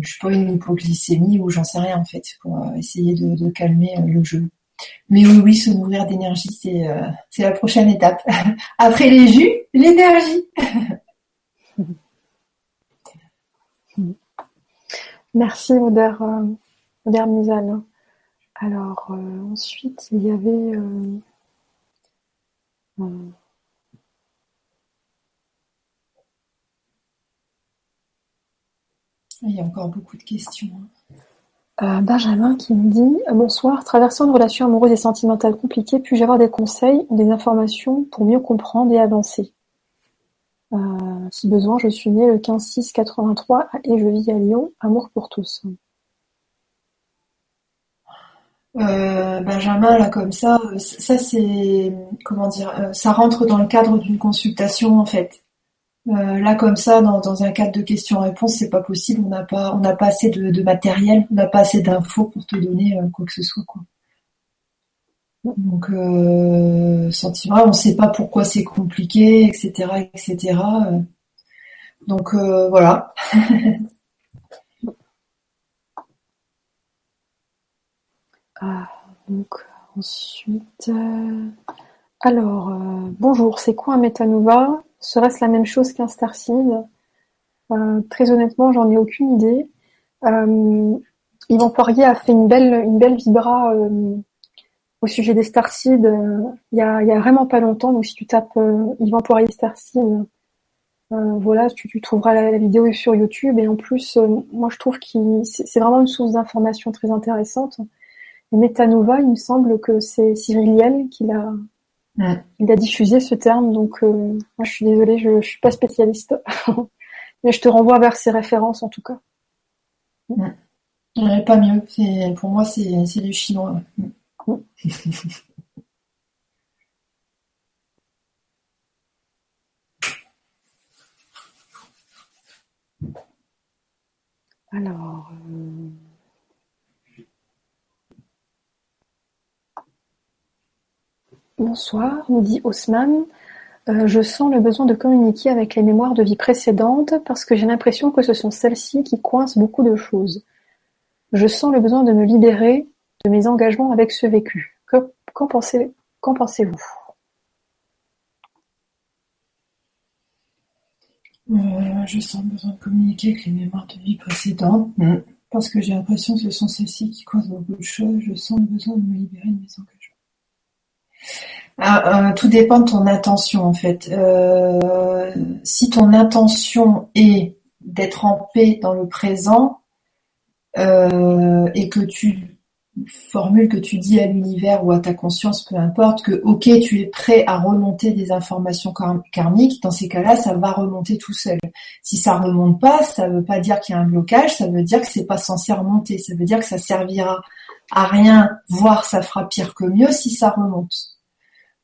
je sais pas une hypoglycémie ou j'en sais rien en fait pour essayer de, calmer le jeu. Mais oui oui se nourrir d'énergie c'est c'est la prochaine étape. Après les jus, l'énergie. Merci Oder, Oder Misal. Alors ensuite il y avait il y a encore beaucoup de questions. Hein. Euh, Benjamin qui me dit Bonsoir, traversant une relation amoureuse et sentimentale compliquée, puis-je avoir des conseils ou des informations pour mieux comprendre et avancer? Euh, Si besoin, je suis né le 15-6-83 et je vis à Lyon. Amour pour tous. Euh, Benjamin, là, comme ça, ça c'est comment dire, ça rentre dans le cadre d'une consultation en fait. Euh, là, comme ça, dans, un cadre de questions-réponses, c'est pas possible. On n'a pas, on n'a pas assez de, matériel, on n'a pas assez d'infos pour te donner quoi que ce soit, quoi. Donc, euh, on sait pas pourquoi c'est compliqué, etc., etc. Donc voilà. Ah, donc ensuite, euh, alors euh, bonjour, c'est quoi un Metanova? Serait-ce la même chose qu'un Starseed euh, Très honnêtement, j'en ai aucune idée. Yvan Poirier a fait une belle, vibra au sujet des Starseed il y a, y a vraiment pas longtemps. Donc si tu tapes Yvan Poirier Starseed, voilà, tu, tu trouveras la, vidéo sur YouTube. Et en plus, moi je trouve que c'est vraiment une source d'information très intéressante. Metanova, il me semble que c'est Cyril qui l'a il a diffusé ce terme, donc euh, moi je suis désolée, je, ne suis pas spécialiste. Mais je te renvoie vers ses références en tout cas. Pas mieux. pour moi c'est du chinois. Alors. Euh, Bonsoir, nous dit Haussmann. Euh, je sens le besoin de communiquer avec les mémoires de vie précédentes parce que j'ai l'impression que ce sont celles-ci qui coincent beaucoup de choses. Je sens le besoin de me libérer de mes engagements avec ce vécu. Qu'en pensez, vous euh, Je sens le besoin de communiquer avec les mémoires de vie précédentes mm. parce que j'ai l'impression que ce sont celles-ci qui coincent beaucoup de choses. Je sens le besoin de me libérer de mes engagements. Ah, euh, tout dépend de ton intention en fait. Euh, si ton intention est d'être en paix dans le présent euh, et que tu formules, que tu dis à l'univers ou à ta conscience, peu importe, que ok, tu es prêt à remonter des informations karmiques, dans ces cas-là, ça va remonter tout seul. Si ça remonte pas, ça veut pas dire qu'il y a un blocage, ça veut dire que c'est pas censé remonter, ça veut dire que ça servira à rien, voire ça fera pire que mieux si ça remonte.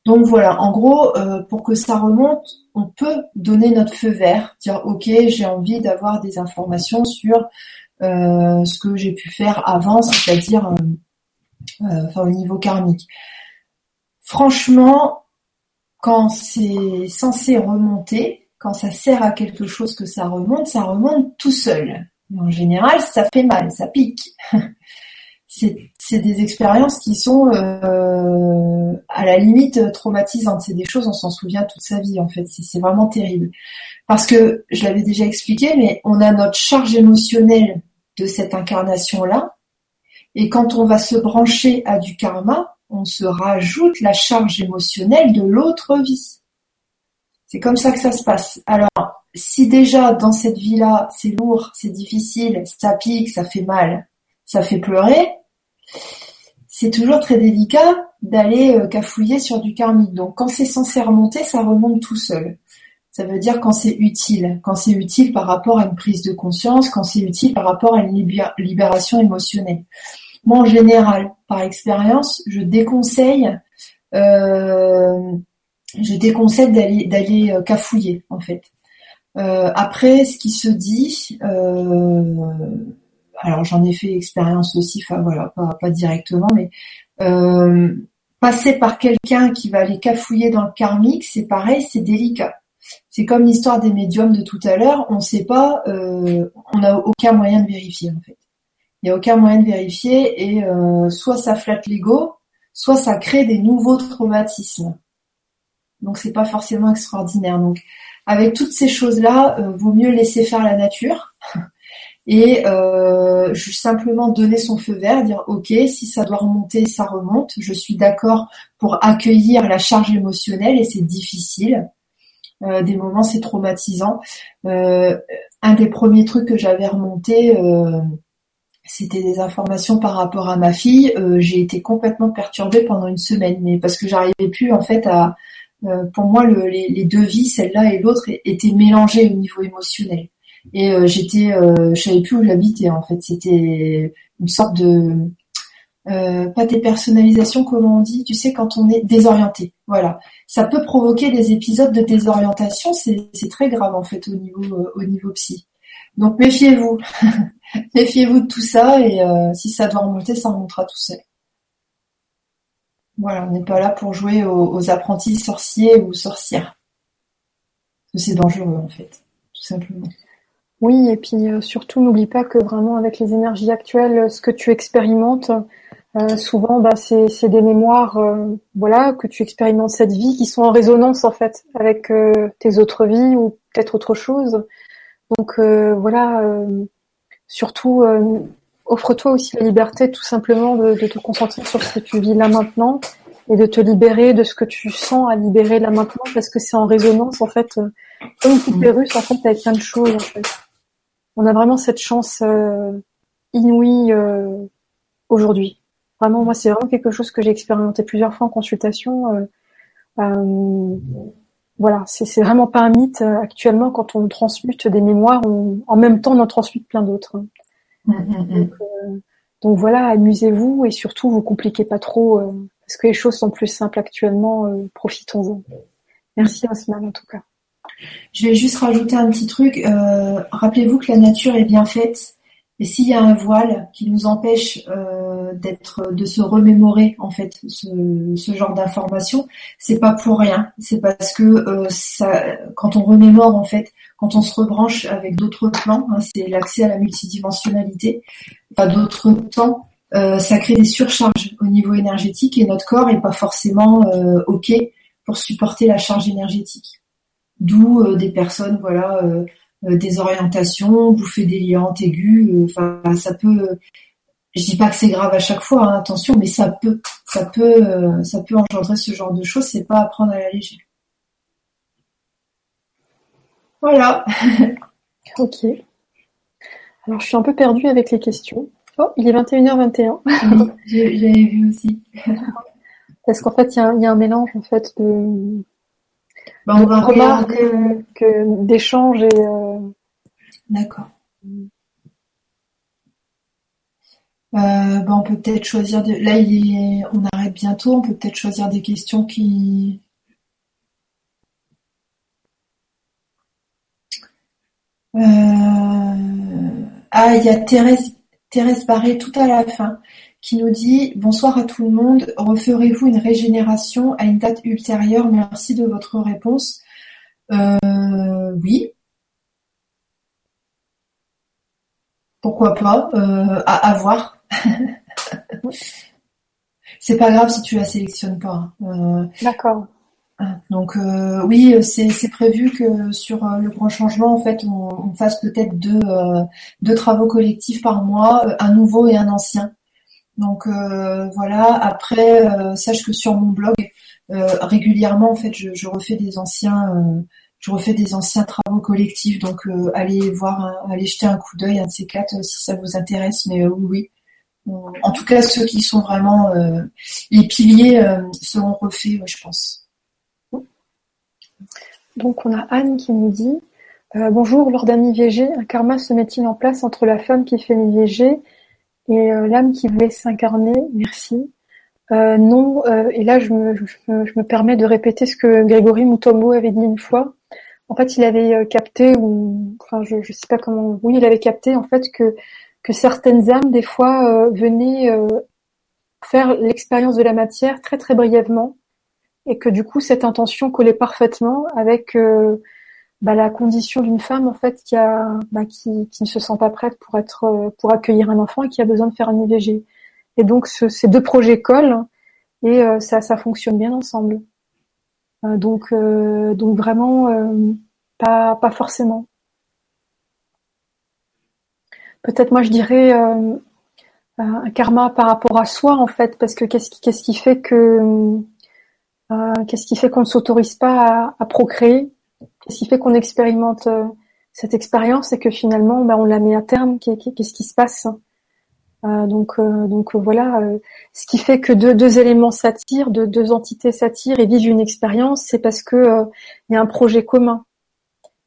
Donc voilà, en gros, euh, pour que ça remonte, on peut donner notre feu vert, dire ok, j'ai envie d'avoir des informations sur euh, ce que j'ai pu faire avant, c'est-à-dire enfin au niveau karmique. Franchement, quand c'est censé remonter, quand ça sert à quelque chose que ça remonte, ça remonte tout seul. en général, ça fait mal, ça pique. c'est des expériences qui sont euh, à la limite traumatisantes. C'est des choses, on s'en souvient toute sa vie en fait. C'est vraiment terrible. Parce que, je l'avais déjà expliqué, mais on a notre charge émotionnelle de cette incarnation-là. Et quand on va se brancher à du karma, on se rajoute la charge émotionnelle de l'autre vie. C'est comme ça que ça se passe. Alors, si déjà dans cette vie-là, c'est lourd, c'est difficile, ça pique, ça fait mal, ça fait pleurer, c'est toujours très délicat d'aller euh, cafouiller sur du karmique. Donc quand c'est censé remonter, ça remonte tout seul. Ça veut dire quand c'est utile, quand c'est utile par rapport à une prise de conscience, quand c'est utile par rapport à une libération émotionnelle. Moi, en général, par expérience, je déconseille, euh, je déconseille d'aller d'aller euh, cafouiller en fait. après, ce qui se dit, alors j'en ai fait expérience aussi, enfin voilà, pas, directement, mais euh, passer par quelqu'un qui va aller cafouiller dans le karmique, c'est pareil, c'est délicat. C'est comme l'histoire des médiums de tout à l'heure, on ne sait pas, euh, on n'a aucun moyen de vérifier en fait. Il n'y a aucun moyen de vérifier et euh, soit ça flatte l'ego, soit ça crée des nouveaux traumatismes. Donc c'est pas forcément extraordinaire. Donc avec toutes ces choses-là, vaut mieux laisser faire la nature et euh, juste simplement donner son feu vert, dire ok, si ça doit remonter, ça remonte. Je suis d'accord pour accueillir la charge émotionnelle et c'est difficile. Euh, des moments c'est traumatisant. Euh, un des premiers trucs que j'avais remonté, euh, c'était des informations par rapport à ma fille. Euh, j'ai été complètement perturbée pendant une semaine, mais parce que j'arrivais plus en fait à, pour moi le, les, les, deux vies, celle-là et l'autre, étaient mélangées au niveau émotionnel et euh, j'étais, euh, je savais plus où j'habitais en fait. C'était une sorte de euh, pas dépersonnalisation, comment on dit, tu sais, quand on est désorienté. Voilà. Ça peut provoquer des épisodes de désorientation, c'est très grave en fait au niveau au niveau psy. Donc méfiez-vous, méfiez-vous de tout ça et si ça doit remonter, ça remontera tout seul. Voilà, on n'est pas là pour jouer aux, aux apprentis sorciers ou sorcières. C'est dangereux en fait, tout simplement. Oui, et puis euh, surtout, n'oublie pas que vraiment avec les énergies actuelles, ce que tu expérimentes, euh, souvent, bah, c'est des mémoires, euh, voilà, que tu expérimentes cette vie, qui sont en résonance en fait avec tes autres vies ou peut-être autre chose. Donc voilà, surtout, offre-toi aussi la liberté tout simplement de, de, te concentrer sur ce que tu vis là maintenant et de te libérer de ce que tu sens à libérer là maintenant parce que c'est en résonance en fait, comme une poupée russe en fait avec plein de choses en fait on a vraiment cette chance euh, inouïe euh, aujourd'hui. Vraiment, moi, c'est vraiment quelque chose que j'ai expérimenté plusieurs fois en consultation. Euh, voilà, c'est vraiment pas un mythe. Actuellement, quand on transmute des mémoires, en même temps, on en transmute plein d'autres. Mmh, mmh, mmh. donc, voilà, amusez-vous et surtout, vous compliquez pas trop parce que les choses sont plus simples actuellement. Profitons-en. Merci Osman en tout cas. Je vais juste rajouter un petit truc. Euh, rappelez-vous que la nature est bien faite. Et s'il y a un voile qui nous empêche euh, d'être, de se remémorer en fait ce, genre d'informations, c'est pas pour rien. C'est parce que euh, quand on remémore en fait, quand on se rebranche avec d'autres plans, hein, c'est l'accès à la multidimensionnalité, à d'autres temps, ça crée des surcharges au niveau énergétique et notre corps est pas forcément ok pour supporter la charge énergétique d'où euh, des personnes voilà euh, euh, des orientations, bouffées délirantes aiguës, enfin ça peut je dis pas que c'est grave à chaque fois, hein, attention, mais ça peut, ça peut, ça peut engendrer ce genre de choses. C'est pas à prendre à la légère. Voilà. ok. Alors je suis un peu perdue avec les questions. Oh, il est 21h21. j'avais vu aussi. Parce qu'en fait, il y, y, a un mélange en fait de, bah, on va remarque que, d'échanges et. Euh, D'accord. ben, on peut peut-être choisir. De... Là, il est... on arrête bientôt. On peut peut-être choisir des questions qui. Ah, il y a Thérèse, Thérèse Barré tout à la fin qui nous dit Bonsoir à tout le monde, referez-vous une régénération à une date ultérieure? Merci de votre réponse. Euh, oui. Pourquoi pas euh, À, voir. c'est pas grave si tu la sélectionnes pas. Hein. Euh, D'accord. Donc oui, c'est prévu que sur le grand changement, en fait, on, fasse peut-être deux, deux travaux collectifs par mois, un nouveau et un ancien. Donc euh, voilà. Après, euh, sache que sur mon blog, euh, régulièrement, en fait, je, refais des anciens, travaux collectifs. Donc allez voir, allez jeter un coup d'œil à de ces quatre si ça vous intéresse. Mais oui, en tout cas, ceux qui sont vraiment les piliers seront refaits, je pense. Donc on a Anne qui nous dit Bonjour, lors d'un IVG, un karma se met-il en place entre la femme qui fait l'IVG et euh, l'âme qui voulait s'incarner, merci. Euh, non, euh, et là je me, permets de répéter ce que Grégory Mutombo avait dit une fois. En fait, il avait capté, ou enfin je, je sais pas comment, oui, il avait capté en fait que que certaines âmes des fois venaient faire l'expérience de la matière très très brièvement, et que du coup cette intention collait parfaitement avec bah, la condition d'une femme en fait qui a bah, qui, qui ne se sent pas prête pour être euh, pour accueillir un enfant et qui a besoin de faire un IVG. Et donc ce, ces deux projets collent et euh, ça ça fonctionne bien ensemble. Euh, donc euh, donc vraiment pas pas forcément. Peut-être moi je dirais un karma par rapport à soi en fait parce que qu'est-ce qui qu'est-ce qui fait que qu'est-ce qui fait qu'on ne s'autorise pas à, à procréer? Ce qui fait qu'on expérimente euh, cette expérience et que finalement, bah, on la met à terme. Qu'est-ce qui se passe euh, donc, euh, donc voilà. ce qui fait que deux, deux éléments s'attirent, deux, deux entités s'attirent et vivent une expérience, c'est parce que il y a un projet commun.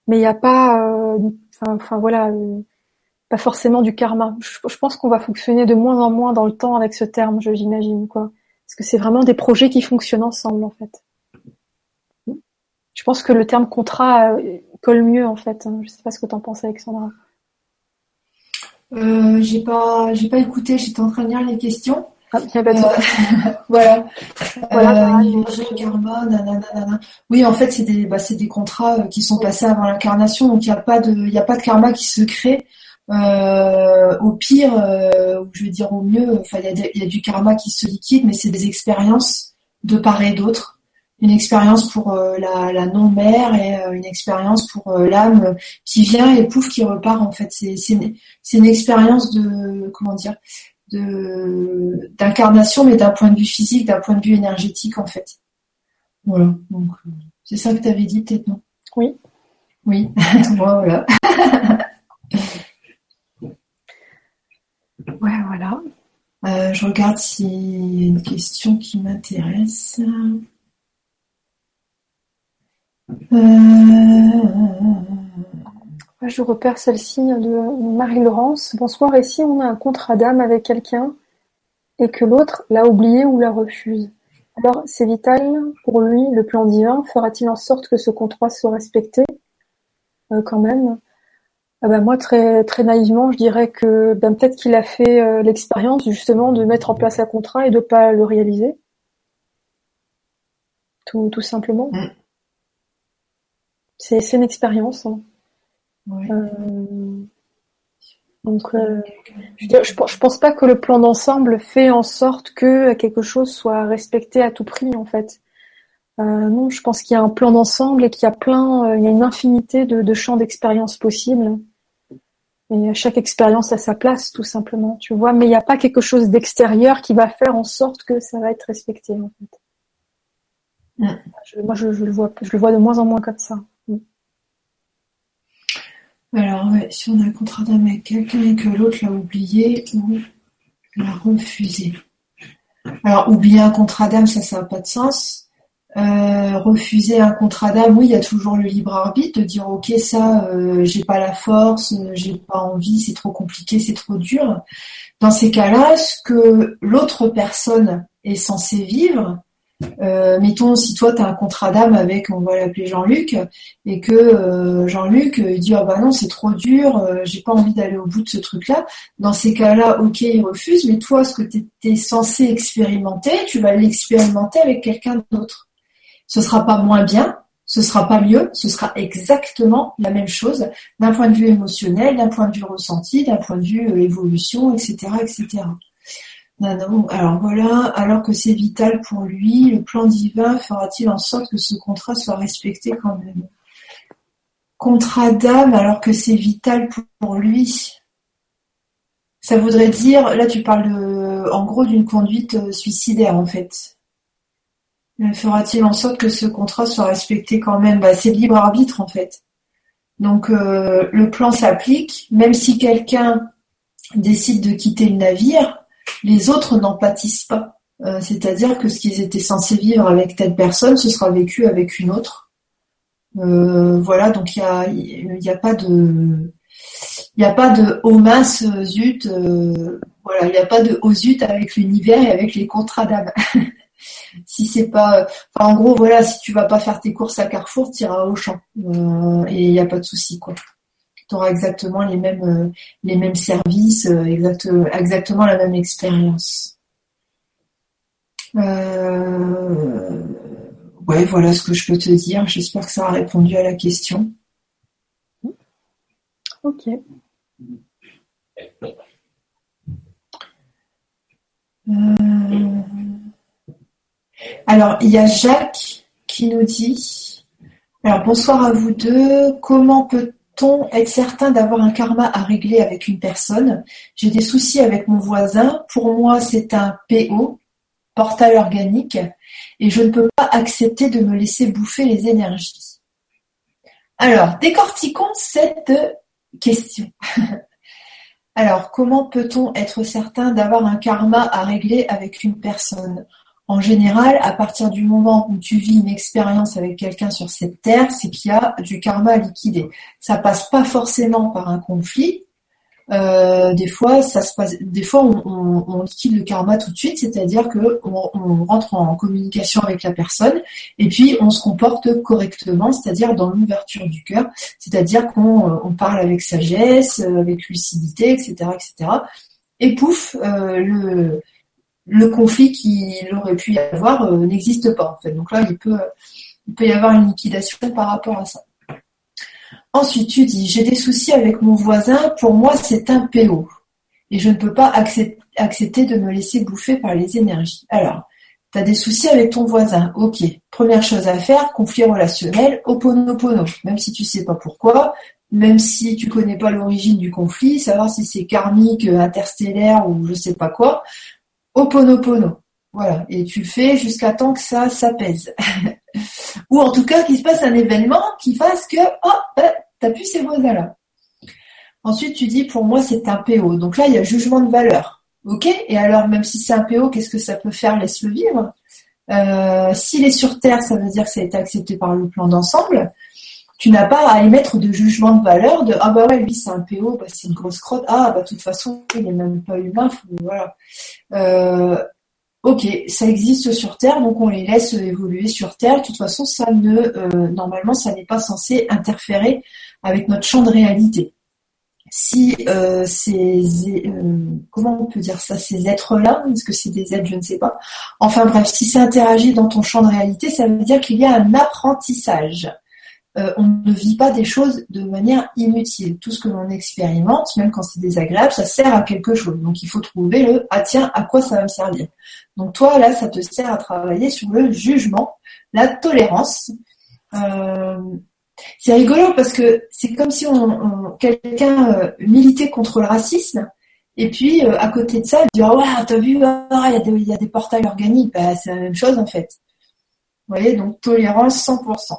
Mais il n'y a pas, enfin voilà, pas forcément du karma. Je, je pense qu'on va fonctionner de moins en moins dans le temps avec ce terme, j'imagine quoi, parce que c'est vraiment des projets qui fonctionnent ensemble en fait je pense que le terme contrat euh, colle mieux en fait. Je sais pas ce que tu en penses, Alexandra. Euh, j'ai pas, j'ai pas écouté. J'étais en train de lire les questions. Ah, euh, voilà. voilà euh, karma, nanana. Oui, en fait, c'est des, bah, c'est des contrats qui sont passés avant l'incarnation, donc il n'y a pas de, il a pas de karma qui se crée. au pire, ou je veux dire au mieux, enfin, il y, y, a du karma qui se liquide, mais c'est des expériences de part et d'autre une expérience pour euh, la, non-mère et euh, une expérience pour euh, l'âme qui vient et pouf qui repart en fait. C'est une, une expérience de comment dire de d'incarnation mais d'un point de vue physique, d'un point de vue énergétique en fait. Voilà. Donc c'est ça que tu avais dit peut-être non? Oui. Oui. voilà. ouais voilà. je regarde s'il y a une question qui m'intéresse. Euh, je repère celle-ci de Marie-Laurence. Bonsoir, et si on a un contrat d'âme avec quelqu'un et que l'autre l'a oublié ou la refuse? Alors c'est vital pour lui, le plan divin, fera-t-il en sorte que ce contrat soit respecté? Euh, quand même ah ben moi très naïvement je dirais que ben, peut-être qu'il a fait euh, l'expérience justement de mettre en place un contrat et de pas le réaliser tout, tout simplement. Mm. C'est une expérience. Hein. Euh, donc, euh, je, je, pense pas que le plan d'ensemble fait en sorte que quelque chose soit respecté à tout prix, en fait. Euh, non, je pense qu'il y a un plan d'ensemble et qu'il y a plein, il y a une infinité de, champs d'expérience possibles. Et chaque expérience a sa place, tout simplement, tu vois. Mais il n'y a pas quelque chose d'extérieur qui va faire en sorte que ça va être respecté, en fait. Mm. moi, je, le vois, je le vois de moins en moins comme ça. Alors, si on a un contrat d'âme avec quelqu'un et que l'autre l'a oublié ou l'a refusé. Alors, oublier un contrat d'âme, ça, ça n'a pas de sens. refuser un contrat d'âme, oui, il y a toujours le libre arbitre de dire ok ça, j'ai pas la force, j'ai pas envie, c'est trop compliqué, c'est trop dur. Dans ces cas-là, ce que l'autre personne est censée vivre, euh, mettons, si toi, tu un contrat d'âme avec, on va l'appeler Jean-Luc, et que euh, Jean-Luc euh, dit Ah bah non, c'est trop dur, j'ai pas envie d'aller au bout de ce truc-là. Dans ces cas-là, ok, il refuse, mais toi, ce que tu étais censé expérimenter, tu vas l'expérimenter avec quelqu'un d'autre. Ce sera pas moins bien, ce sera pas mieux, ce sera exactement la même chose d'un point de vue émotionnel, d'un point de vue ressenti, d'un point de vue évolution, etc., etc. Alors voilà, alors que c'est vital pour lui, le plan divin fera-t-il en sorte que ce contrat soit respecté quand même? Contrat d'âme alors que c'est vital pour lui. Ça voudrait dire, là tu parles en gros d'une conduite euh, suicidaire en fait. Fera-t-il en sorte que ce contrat soit respecté quand même? Bah, C'est libre arbitre en fait. Donc euh, le plan s'applique, même si quelqu'un décide de quitter le navire, les autres n'en pâtissent pas. Euh, c'est-à-dire que ce qu'ils étaient censés vivre avec telle personne, ce sera vécu avec une autre. Euh, voilà, donc il n'y a, a pas de il n'y a pas de homas zut, voilà, il n'y a pas de haut zut avec l'univers et avec les contrats d'âme. si c'est pas, enfin en gros voilà, si tu vas pas faire tes courses à Carrefour, tu iras au champ et il n'y a pas de souci quoi tu auras exactement les mêmes, euh, les mêmes services, euh, exactement la même expérience. Euh, ouais, voilà ce que je peux te dire. J'espère que ça a répondu à la question. Ok. Alors, il y a Jacques qui nous dit, alors bonsoir à vous deux, comment peut être certain d'avoir un karma à régler avec une personne? J'ai des soucis avec mon voisin. Pour moi, c'est un PO, portail organique, et je ne peux pas accepter de me laisser bouffer les énergies. Alors, décortiquons cette question. Alors, comment peut-on être certain d'avoir un karma à régler avec une personne? En général, à partir du moment où tu vis une expérience avec quelqu'un sur cette terre, c'est qu'il y a du karma à liquider. Ça passe pas forcément par un conflit. Euh, des fois, on, liquide le karma tout de suite, c'est-à-dire que on, rentre en communication avec la personne et puis on se comporte correctement, c'est-à-dire dans l'ouverture du cœur, c'est-à-dire qu'on euh, parle avec sagesse, euh, avec lucidité, etc., etc. Et pouf, le le conflit qu'il aurait pu y avoir euh, n'existe pas en fait. Donc là, il peut, y avoir une liquidation par rapport à ça. Ensuite, tu dis, j'ai des soucis avec mon voisin, pour moi c'est un PO. Et je ne peux pas accepter de me laisser bouffer par les énergies. Alors, tu as des soucis avec ton voisin, ok. Première chose à faire, conflit relationnel, oponopono. Même si tu sais pas pourquoi, même si tu connais pas l'origine du conflit, savoir si c'est karmique, interstellaire ou je sais pas quoi, Oponopono. Voilà. Et tu fais jusqu'à temps que ça s'apaise. Ou en tout cas qu'il se passe un événement qui fasse que, oh, tu t'as plus ces voisins-là. Ensuite, tu dis, pour moi, c'est un PO. Donc là, il y a jugement de valeur. Ok? Et alors, même si c'est un PO, qu'est-ce que ça peut faire? Laisse-le vivre. Euh, S'il est sur Terre, ça veut dire que ça a été accepté par le plan d'ensemble tu n'as pas à émettre de jugement de valeur de ah bah ouais lui c'est un PO bah c'est une grosse crotte. Ah bah de toute façon il n'est même pas humain voilà. Euh, ok ça existe sur Terre donc on les laisse évoluer sur Terre. De toute façon ça ne euh, normalement ça n'est pas censé interférer avec notre champ de réalité. Si euh, ces comment on peut dire ça ces êtres là est-ce que c'est des êtres je ne sais pas. Enfin bref si ça interagit dans ton champ de réalité ça veut dire qu'il y a un apprentissage euh, on ne vit pas des choses de manière inutile. Tout ce que l'on expérimente, même quand c'est désagréable, ça sert à quelque chose. Donc il faut trouver le ah tiens, à quoi ça va me servir? Donc toi là, ça te sert à travailler sur le jugement, la tolérance. Euh, c'est rigolo parce que c'est comme si on, quelqu'un euh, militait contre le racisme. Et puis à côté de ça, il dit ah ouais t'as vu ah, il y, a des, portails organiques, bah, c'est la même chose en fait. Vous voyez? Donc tolérance 100%.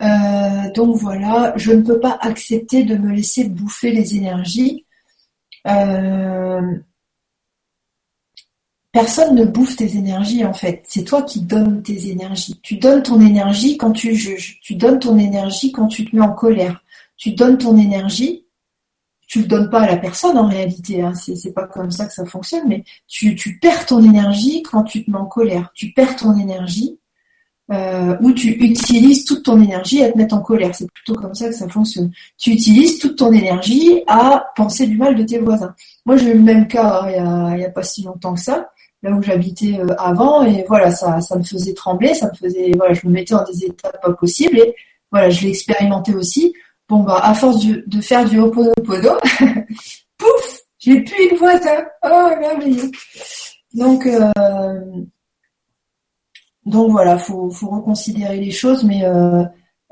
Euh, donc voilà, je ne peux pas accepter de me laisser bouffer les énergies. Euh, personne ne bouffe tes énergies en fait. C'est toi qui donnes tes énergies. Tu donnes ton énergie quand tu juges. Tu donnes ton énergie quand tu te mets en colère. Tu donnes ton énergie. Tu le donnes pas à la personne en réalité. Hein. C'est pas comme ça que ça fonctionne. Mais tu, tu perds ton énergie quand tu te mets en colère. Tu perds ton énergie euh, où tu utilises toute ton énergie à te mettre en colère. C'est plutôt comme ça que ça fonctionne. Tu utilises toute ton énergie à penser du mal de tes voisins. Moi, j'ai eu le même cas hein, il n'y a, pas si longtemps que ça, là où j'habitais euh, avant, et voilà, ça, ça me faisait trembler, ça me faisait, voilà, je me mettais en des états pas possibles, et voilà, je l'ai expérimenté aussi. Bon, bah, à force de, faire du Ho'oponopono, pouf, j'ai plus une voisin. Oh, merveilleux. Donc, euh, donc voilà, faut, faut reconsidérer les choses, mais euh,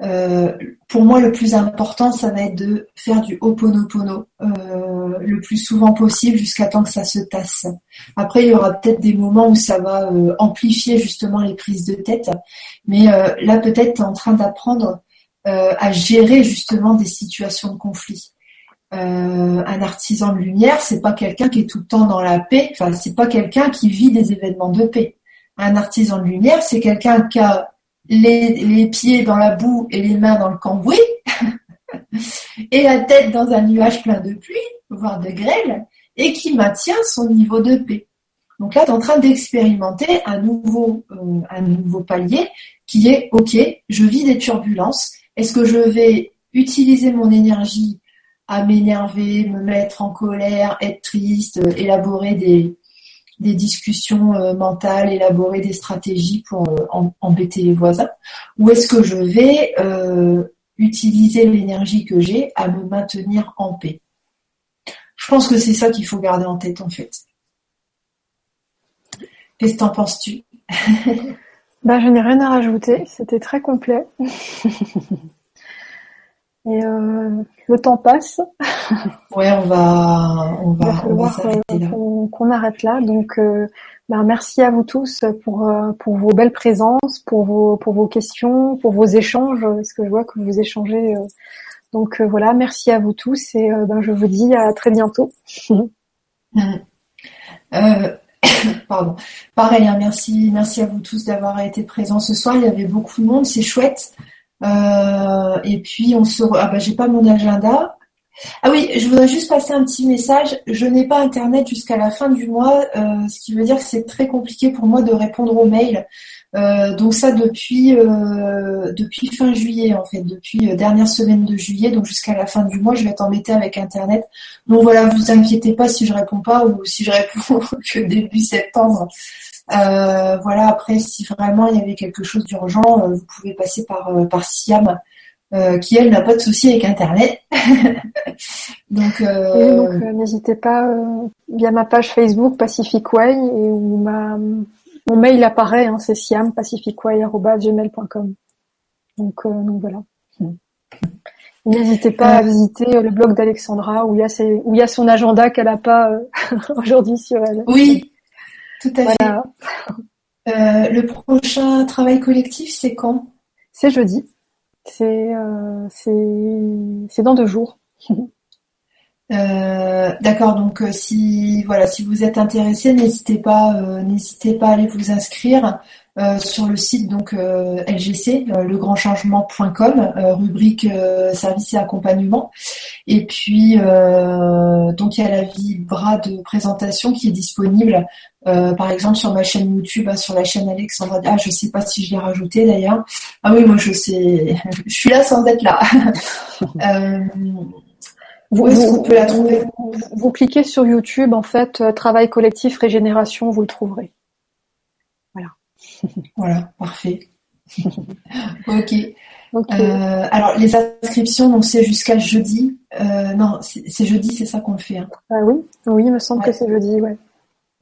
euh, pour moi, le plus important, ça va être de faire du Ho'oponopono euh, le plus souvent possible jusqu'à temps que ça se tasse. Après, il y aura peut-être des moments où ça va euh, amplifier justement les prises de tête, mais là, peut-être, tu es en train d'apprendre à gérer justement des situations de conflit. un artisan de lumière, c'est pas quelqu'un qui est tout le temps dans la paix. Enfin, c'est pas quelqu'un qui vit des événements de paix un artisan de lumière, c'est quelqu'un qui a les, pieds dans la boue et les mains dans le cambouis, et la tête dans un nuage plein de pluie, voire de grêle, et qui maintient son niveau de paix. Donc là, tu es en train d'expérimenter un nouveau, euh, un nouveau palier qui est, OK, je vis des turbulences. Est-ce que je vais utiliser mon énergie à m'énerver, me mettre en colère, être triste, élaborer des, des discussions euh, mentales, élaborer des stratégies pour euh, embêter les voisins Ou est-ce que je vais euh, utiliser l'énergie que j'ai à me maintenir en paix? Je pense que c'est ça qu'il faut garder en tête en fait. Qu'est-ce que t'en penses-tu? Bah, Je n'ai rien à rajouter, c'était très complet. Et euh, le temps passe. ouais, on va, on va, on va là. Qu'on arrête là. Donc, euh, bah, merci à vous tous pour euh, pour vos belles présences, pour vos pour vos questions, pour vos échanges. Parce que je vois que vous échangez. donc voilà, merci à vous tous et ben, je vous dis à très bientôt. pardon. Pareil, hein, merci, merci à vous tous d'avoir été présents ce soir. Il y avait beaucoup de monde, c'est chouette. Euh, et puis on se. Ah bah j'ai pas mon agenda. Ah oui, je voudrais juste passer un petit message. Je n'ai pas internet jusqu'à la fin du mois, euh, ce qui veut dire que c'est très compliqué pour moi de répondre aux mails. Euh, donc ça depuis depuis fin juillet en fait, depuis dernière semaine de juillet, donc jusqu'à la fin du mois, je vais être embêtée avec internet. Donc voilà, vous inquiétez pas si je réponds pas ou si je réponds que début septembre. Euh, voilà, après, si vraiment il y avait quelque chose d'urgent, euh, vous pouvez passer par, euh, par Siam, qui elle n'a pas de souci avec Internet. donc, n'hésitez pas via ma page Facebook Pacific Way et où ma, mon mail apparaît, hein, c'est siam pacificway@gmail.com. Donc, donc voilà. N'hésitez pas à visiter le blog d'Alexandra où il y a où il y a son agenda qu'elle n'a pas aujourd'hui sur elle. Oui, tout à fait. Euh, le prochain travail collectif, c'est quand? C'est jeudi. C'est euh, c'est dans deux jours. Euh, d'accord, donc si voilà, si vous êtes intéressé, n'hésitez pas, n'hésitez pas à aller vous inscrire. Euh, sur le site donc euh, LGC, euh, legrandchangement.com, rubrique service et accompagnement. Et puis donc il y a la vie bras de présentation qui est disponible, par exemple sur ma chaîne YouTube, hein, sur la chaîne Alexandra. Ah, je sais pas si je l'ai rajouté d'ailleurs. Ah oui, moi je sais, je suis là sans être là. Où est-ce qu'on peut la trouver? vous cliquez sur YouTube, en fait, travail collectif régénération, vous le trouverez. Voilà, parfait. ok. Euh, alors les inscriptions, donc c'est jusqu'à jeudi. Euh, non, c'est jeudi, c'est ça qu'on fait. Hein. Ah oui, oui, il me semble que c'est jeudi, ouais.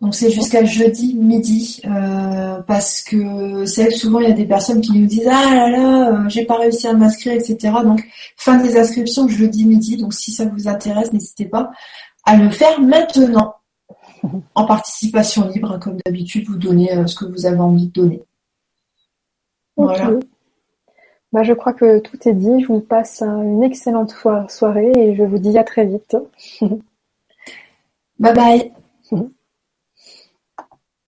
Donc c'est jusqu'à jeudi midi euh, parce que c'est souvent il y a des personnes qui nous disent ah là là j'ai pas réussi à m'inscrire etc. Donc fin des inscriptions jeudi midi. Donc si ça vous intéresse, n'hésitez pas à le faire maintenant en participation libre, comme d'habitude, vous donnez euh, ce que vous avez envie de donner. Voilà. Bah, je crois que tout est dit. Je vous passe une excellente soirée et je vous dis à très vite. bye bye.